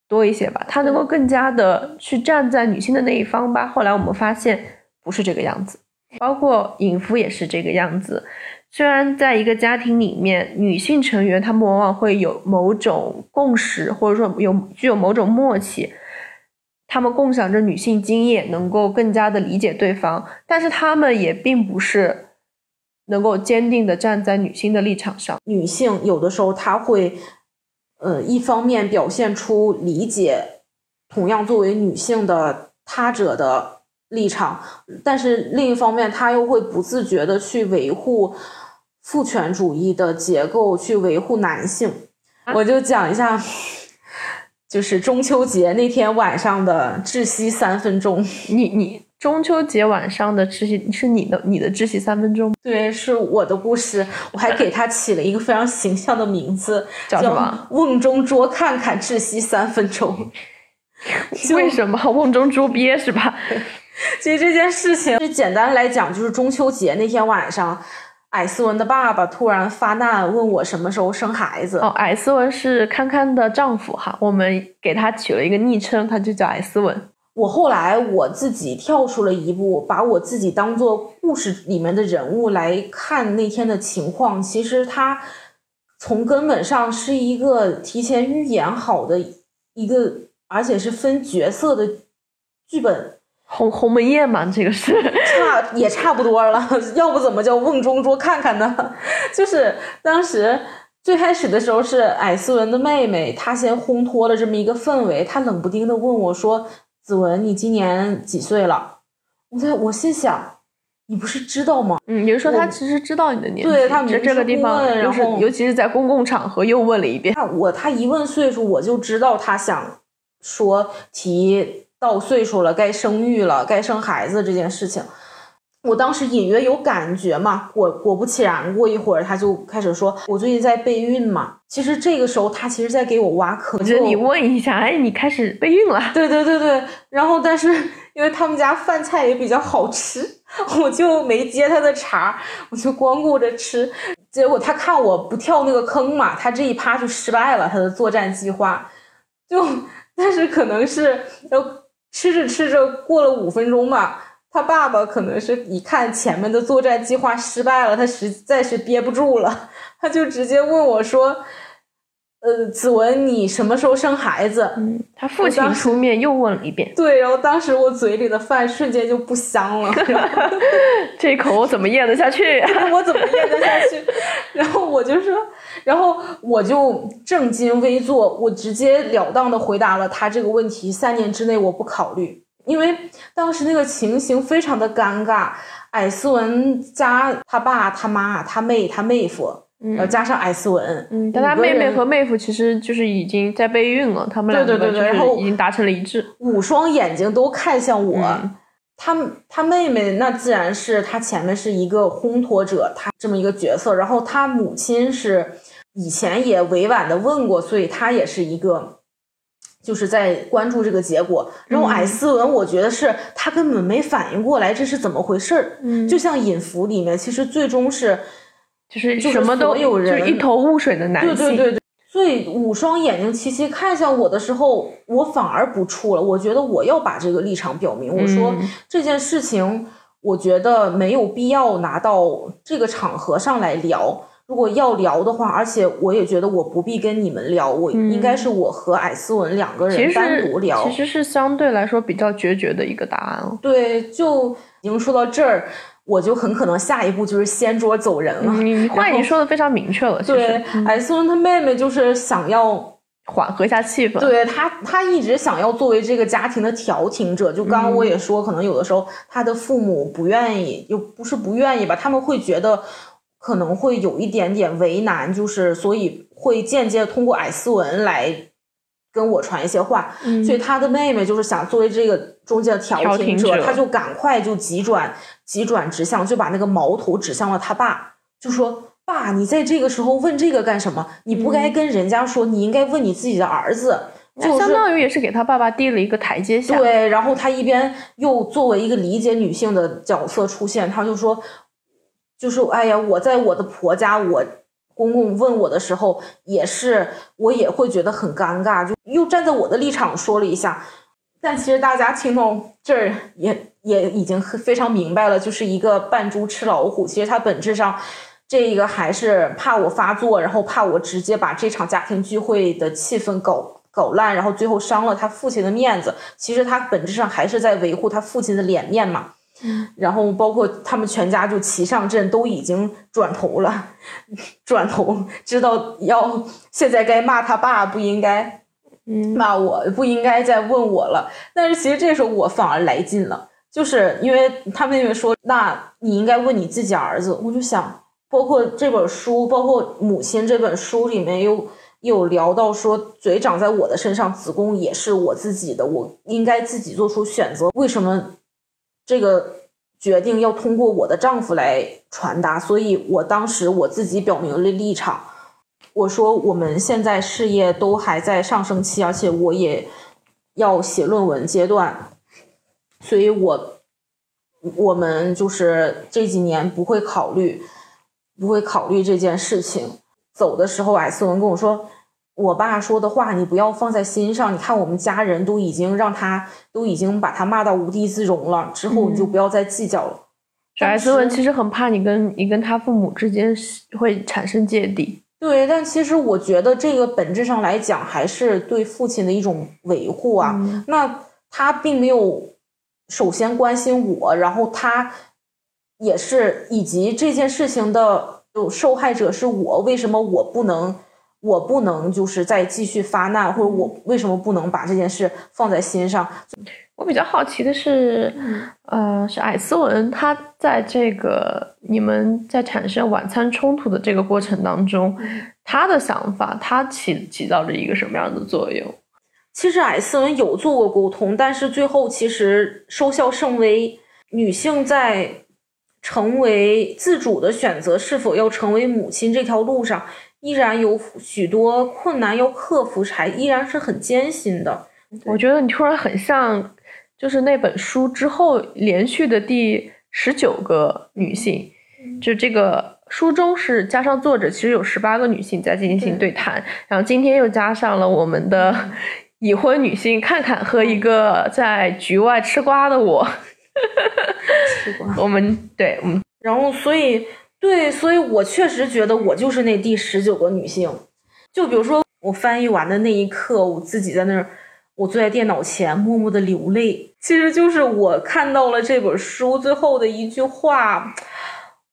多一些吧，她能够更加的去站在女性的那一方吧。后来我们发现不是这个样子，包括隐夫也是这个样子。虽然在一个家庭里面，女性成员她们往往会有某种共识，或者说有具有某种默契，她们共享着女性经验，能够更加的理解对方，但是她们也并不是能够坚定的站在女性的立场上。女性有的时候她会。呃，一方面表现出理解同样作为女性的他者的立场，但是另一方面，他又会不自觉的去维护父权主义的结构，去维护男性。我就讲一下，就是中秋节那天晚上的窒息三分钟。你你。中秋节晚上的窒息是你的，你的窒息三分钟。对，是我的故事，我还给他起了一个非常形象的名字，叫什么？瓮中捉看看，窒息三分钟。为什么瓮中捉鳖是吧？其实这件事情，就简单来讲，就是中秋节那天晚上，艾斯文的爸爸突然发难，问我什么时候生孩子。哦，艾斯文是堪堪的丈夫哈，我们给他取了一个昵称，他就叫艾斯文。我后来我自己跳出了一步，把我自己当做故事里面的人物来看那天的情况。其实他从根本上是一个提前预演好的一个而且是分角色的剧本。鸿鸿门宴嘛，这个是差也差不多了，要不怎么叫瓮中捉看看呢？就是当时最开始的时候是艾斯文的妹妹，她先烘托了这么一个氛围，她冷不丁的问我说：“子文，你今年几岁了？”我在我心想，你不是知道吗？嗯，也就是说他其实知道你的年纪，对他这这个地方，然后尤其是在公共场合又问了一遍。我他一问岁数，我就知道他想说提。到岁数了，该生育了，该生孩子这件事情，我当时隐约有感觉嘛。果果不其然，过一会儿他就开始说：“我最近在备孕嘛。”其实这个时候他其实在给我挖坑。我觉得你问一下，哎，你开始备孕了？对对对对。然后，但是因为他们家饭菜也比较好吃，我就没接他的茬，我就光顾着吃。结果他看我不跳那个坑嘛，他这一趴就失败了，他的作战计划。就但是可能是要。吃着吃着，过了五分钟吧，他爸爸可能是一看前面的作战计划失败了，他实在是憋不住了，他就直接问我说：“呃，子文，你什么时候生孩子？”嗯，他父亲出面又问了一遍。对，然后当时我嘴里的饭瞬间就不香了，这口我怎么咽得下去？我怎么咽得下去？然后我就说。然后我就正襟危坐，我直截了当的回答了他这个问题：三年之内我不考虑，因为当时那个情形非常的尴尬。艾斯文加他爸、他妈、他妹、他妹夫，然后加上艾斯文，嗯，但他妹妹和妹夫其实就是已经在备孕了，他们两个就是已经达成了一致，五双眼睛都看向我。他他妹妹那自然是他前面是一个烘托者，他这么一个角色，然后他母亲是以前也委婉的问过，所以他也是一个就是在关注这个结果。然后艾斯文，我觉得是他根本没反应过来这是怎么回事儿，嗯，就像隐伏里面，其实最终是就是什么都有人就一头雾水的男性，对对对对。所以五双眼睛齐齐看向我的时候，我反而不怵了。我觉得我要把这个立场表明。我说这件事情，我觉得没有必要拿到这个场合上来聊。如果要聊的话，而且我也觉得我不必跟你们聊，我应该是我和艾斯文两个人单独聊。其实是相对来说比较决绝的一个答案了。对，就已经说到这儿。我就很可能下一步就是掀桌走人了。你话已经说的非常明确了。对，艾斯文他妹妹就是想要缓和一下气氛。对他，他一直想要作为这个家庭的调停者。就刚刚我也说，可能有的时候他的父母不愿意，又不是不愿意吧，他们会觉得可能会有一点点为难，就是所以会间接通过艾斯文来。跟我传一些话，所以他的妹妹就是想作为这个中间的调停者，他就赶快就急转急转直向，就把那个矛头指向了他爸，就说：“爸，你在这个时候问这个干什么？你不该跟人家说，你应该问你自己的儿子。”就相当于也是给他爸爸递了一个台阶下。对，然后他一边又作为一个理解女性的角色出现，他就说：“就是哎呀，我在我的婆家，我。”公公问我的时候，也是我也会觉得很尴尬，就又站在我的立场说了一下。但其实大家听到这儿也也已经非常明白了，就是一个扮猪吃老虎。其实他本质上，这一个还是怕我发作，然后怕我直接把这场家庭聚会的气氛搞搞烂，然后最后伤了他父亲的面子。其实他本质上还是在维护他父亲的脸面嘛。然后包括他们全家就齐上阵，都已经转头了，转头知道要现在该骂他爸，不应该骂我，不应该再问我了。但是其实这时候我反而来劲了，就是因为他妹妹说，那你应该问你自己儿子。我就想，包括这本书，包括母亲这本书里面又有聊到说，嘴长在我的身上，子宫也是我自己的，我应该自己做出选择。为什么？这个决定要通过我的丈夫来传达，所以我当时我自己表明了立场。我说我们现在事业都还在上升期，而且我也要写论文阶段，所以我我们就是这几年不会考虑，不会考虑这件事情。走的时候，艾斯文跟我说。我爸说的话，你不要放在心上。你看，我们家人都已经让他都已经把他骂到无地自容了，之后你就不要再计较了。小艾斯文其实很怕你跟你跟他父母之间会产生芥蒂。对，但其实我觉得这个本质上来讲，还是对父亲的一种维护啊。那他并没有首先关心我，然后他也是以及这件事情的就受害者是我，为什么我不能？我不能就是再继续发难，或者我为什么不能把这件事放在心上？我比较好奇的是，呃，是艾斯文他在这个你们在产生晚餐冲突的这个过程当中，他的想法，他起起到了一个什么样的作用？其实艾斯文有做过沟通，但是最后其实收效甚微。女性在成为自主的选择是否要成为母亲这条路上。依然有许多困难要克服，还依然是很艰辛的。我觉得你突然很像，就是那本书之后连续的第十九个女性，就这个书中是加上作者，其实有十八个女性在进行对谈，然后今天又加上了我们的已婚女性看看和一个在局外吃瓜的我。我们对，嗯，然后所以。对，所以我确实觉得我就是那第十九个女性。就比如说，我翻译完的那一刻，我自己在那儿，我坐在电脑前默默的流泪。其实就是我看到了这本书最后的一句话，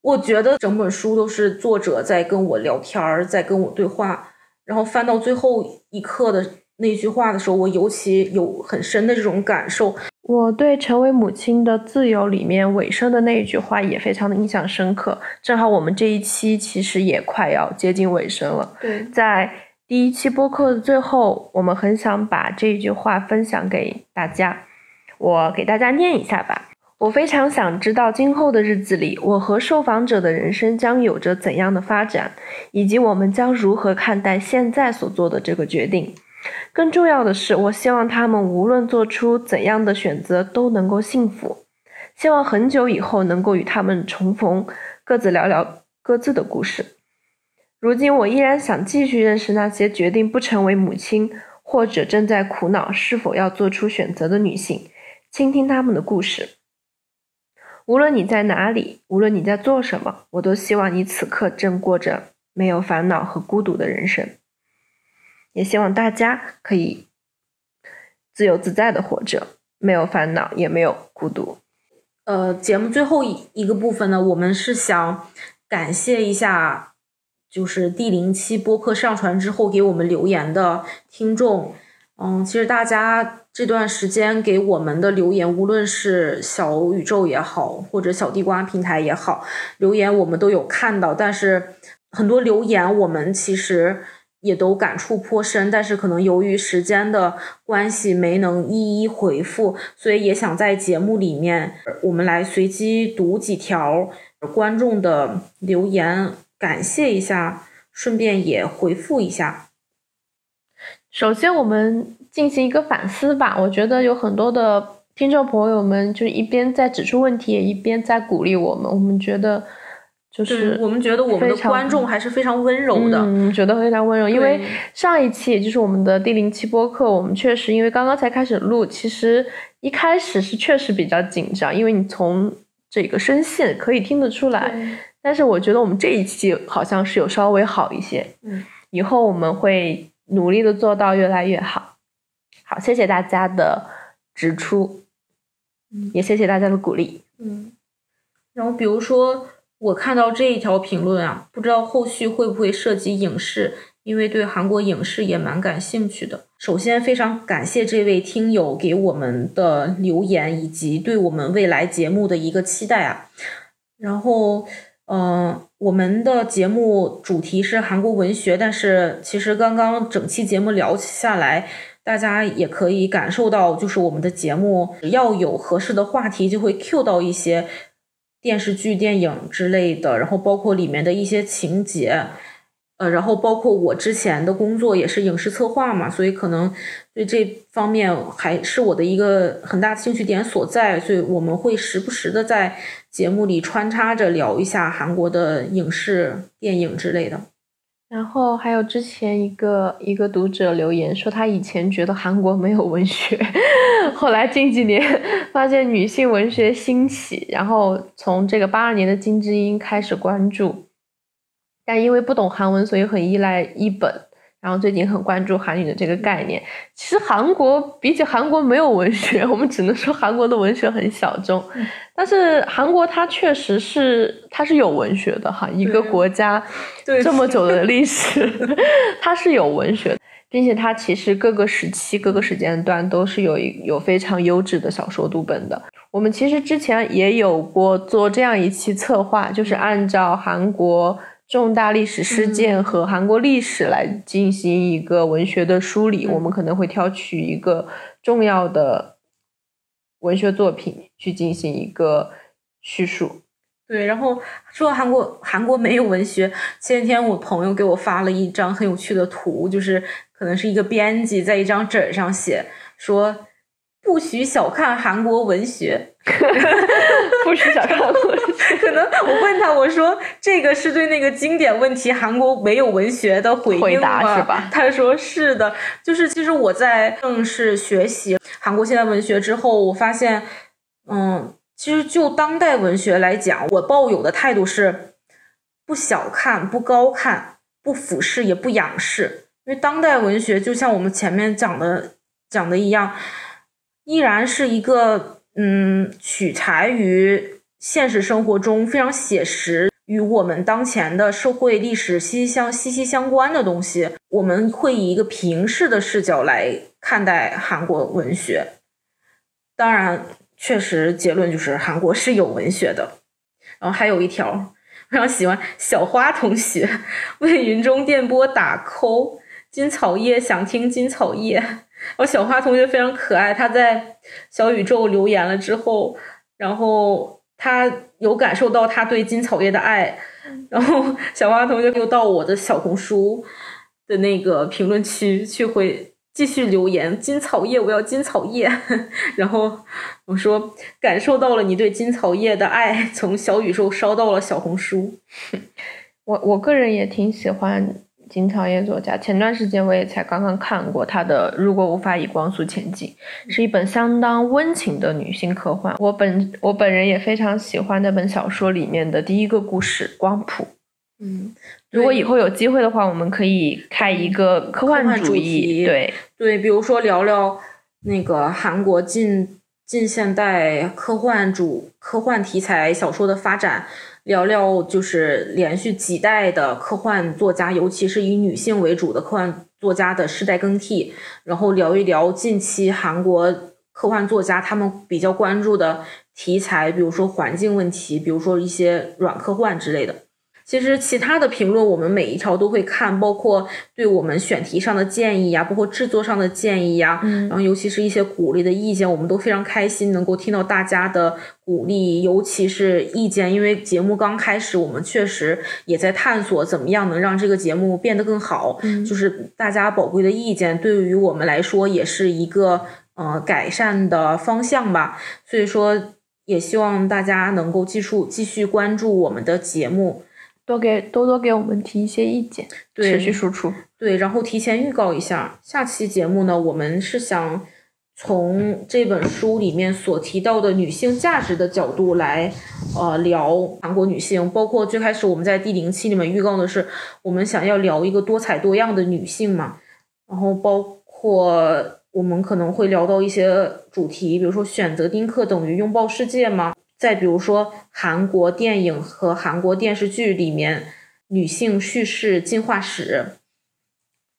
我觉得整本书都是作者在跟我聊天儿，在跟我对话。然后翻到最后一刻的那句话的时候，我尤其有很深的这种感受。我对成为母亲的自由里面尾声的那一句话也非常的印象深刻。正好我们这一期其实也快要接近尾声了。对，在第一期播客的最后，我们很想把这一句话分享给大家。我给大家念一下吧。我非常想知道今后的日子里，我和受访者的人生将有着怎样的发展，以及我们将如何看待现在所做的这个决定。更重要的是，我希望他们无论做出怎样的选择都能够幸福。希望很久以后能够与他们重逢，各自聊聊各自的故事。如今，我依然想继续认识那些决定不成为母亲，或者正在苦恼是否要做出选择的女性，倾听他们的故事。无论你在哪里，无论你在做什么，我都希望你此刻正过着没有烦恼和孤独的人生。也希望大家可以自由自在的活着，没有烦恼，也没有孤独。呃，节目最后一一个部分呢，我们是想感谢一下，就是第零期播客上传之后给我们留言的听众。嗯，其实大家这段时间给我们的留言，无论是小宇宙也好，或者小地瓜平台也好，留言我们都有看到，但是很多留言我们其实。也都感触颇深，但是可能由于时间的关系没能一一回复，所以也想在节目里面，我们来随机读几条观众的留言，感谢一下，顺便也回复一下。首先，我们进行一个反思吧。我觉得有很多的听众朋友们，就一边在指出问题，也一边在鼓励我们。我们觉得。就是我们觉得我们的观众还是非常温柔的，嗯，觉得非常温柔。因为上一期也就是我们的第零期播客，我们确实因为刚刚才开始录，其实一开始是确实比较紧张，因为你从这个声线可以听得出来。但是我觉得我们这一期好像是有稍微好一些，嗯，以后我们会努力的做到越来越好。好，谢谢大家的指出，也谢谢大家的鼓励，嗯，然后比如说。我看到这一条评论啊，不知道后续会不会涉及影视，因为对韩国影视也蛮感兴趣的。首先，非常感谢这位听友给我们的留言，以及对我们未来节目的一个期待啊。然后，嗯，我们的节目主题是韩国文学，但是其实刚刚整期节目聊下来，大家也可以感受到，就是我们的节目只要有合适的话题，就会 Q 到一些。电视剧、电影之类的，然后包括里面的一些情节，呃，然后包括我之前的工作也是影视策划嘛，所以可能对这方面还是我的一个很大的兴趣点所在，所以我们会时不时的在节目里穿插着聊一下韩国的影视、电影之类的。然后还有之前一个一个读者留言说，他以前觉得韩国没有文学，后来近几年 发现女性文学兴起，然后从这个八二年的金智英开始关注。但因为不懂韩文，所以很依赖译本。然后最近很关注韩语的这个概念。其实韩国比起韩国没有文学，我们只能说韩国的文学很小众。但是韩国它确实是它是有文学的哈，一个国家这么久的历 史，它是有文学，并且它其实各个时期各个时间段都是有一有非常优质的小说读本的。我们其实之前也有过做这样一期策划，就是按照韩国。重大历史事件和韩国历史来进行一个文学的梳理，我们可能会挑取一个重要的文学作品去进行一个叙述。对，然后说到韩国，韩国没有文学。前几天我朋友给我发了一张很有趣的图，就是可能是一个编辑在一张纸上写说。不许小看韩国文学，不许小看韩国文学。可能我问他，我说这个是对那个经典问题“韩国没有文学”的回应吗？是吧？他说是的，就是其实我在正式学习韩国现代文学之后，我发现，嗯，其实就当代文学来讲，我抱有的态度是不小看、不高看、不俯视也不仰视，因为当代文学就像我们前面讲的讲的一样。依然是一个嗯，取材于现实生活中非常写实，与我们当前的社会历史息息相息息相关的东西。我们会以一个平视的视角来看待韩国文学。当然，确实结论就是韩国是有文学的。然后还有一条，非常喜欢小花同学为云中电波打 call，金草叶想听金草叶。我小花同学非常可爱，她在小宇宙留言了之后，然后她有感受到他对金草叶的爱，然后小花同学又到我的小红书的那个评论区去回继续留言金草叶，我要金草叶。然后我说感受到了你对金草叶的爱，从小宇宙烧到了小红书。我我个人也挺喜欢。金草叶作家，前段时间我也才刚刚看过他的《如果无法以光速前进》，是一本相当温情的女性科幻。我本我本人也非常喜欢那本小说里面的第一个故事《光谱》。嗯，如果以后有机会的话，我们可以开一个科幻主义。对对，比如说聊聊那个韩国近近现代科幻主科幻题材小说的发展。聊聊就是连续几代的科幻作家，尤其是以女性为主的科幻作家的世代更替，然后聊一聊近期韩国科幻作家他们比较关注的题材，比如说环境问题，比如说一些软科幻之类的。其实其他的评论我们每一条都会看，包括对我们选题上的建议呀，包括制作上的建议呀，然后尤其是一些鼓励的意见，我们都非常开心能够听到大家的鼓励，尤其是意见，因为节目刚开始，我们确实也在探索怎么样能让这个节目变得更好，就是大家宝贵的意见对于我们来说也是一个呃改善的方向吧，所以说也希望大家能够继续继续关注我们的节目。多给多多给我们提一些意见，持续输出。对，然后提前预告一下，下期节目呢，我们是想从这本书里面所提到的女性价值的角度来，呃，聊韩国女性。包括最开始我们在第零期里面预告的是，我们想要聊一个多彩多样的女性嘛。然后包括我们可能会聊到一些主题，比如说选择丁克等于拥抱世界吗？再比如说，韩国电影和韩国电视剧里面女性叙事进化史，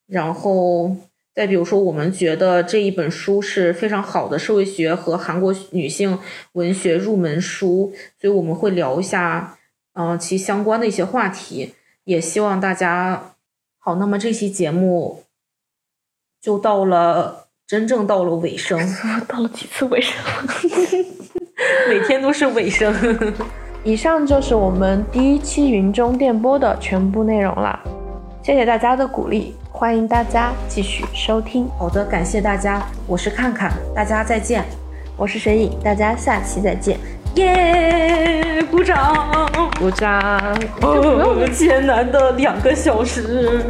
然后再比如说，我们觉得这一本书是非常好的社会学和韩国女性文学入门书，所以我们会聊一下，嗯，其相关的一些话题，也希望大家好。那么这期节目就到了，真正到了尾声，到了几次尾声？每天都是尾声。以上就是我们第一期云中电波的全部内容了，谢谢大家的鼓励，欢迎大家继续收听。好的，感谢大家，我是看看，大家再见。我是神影，大家下期再见。耶，鼓掌，鼓掌。哦，艰难的两个小时。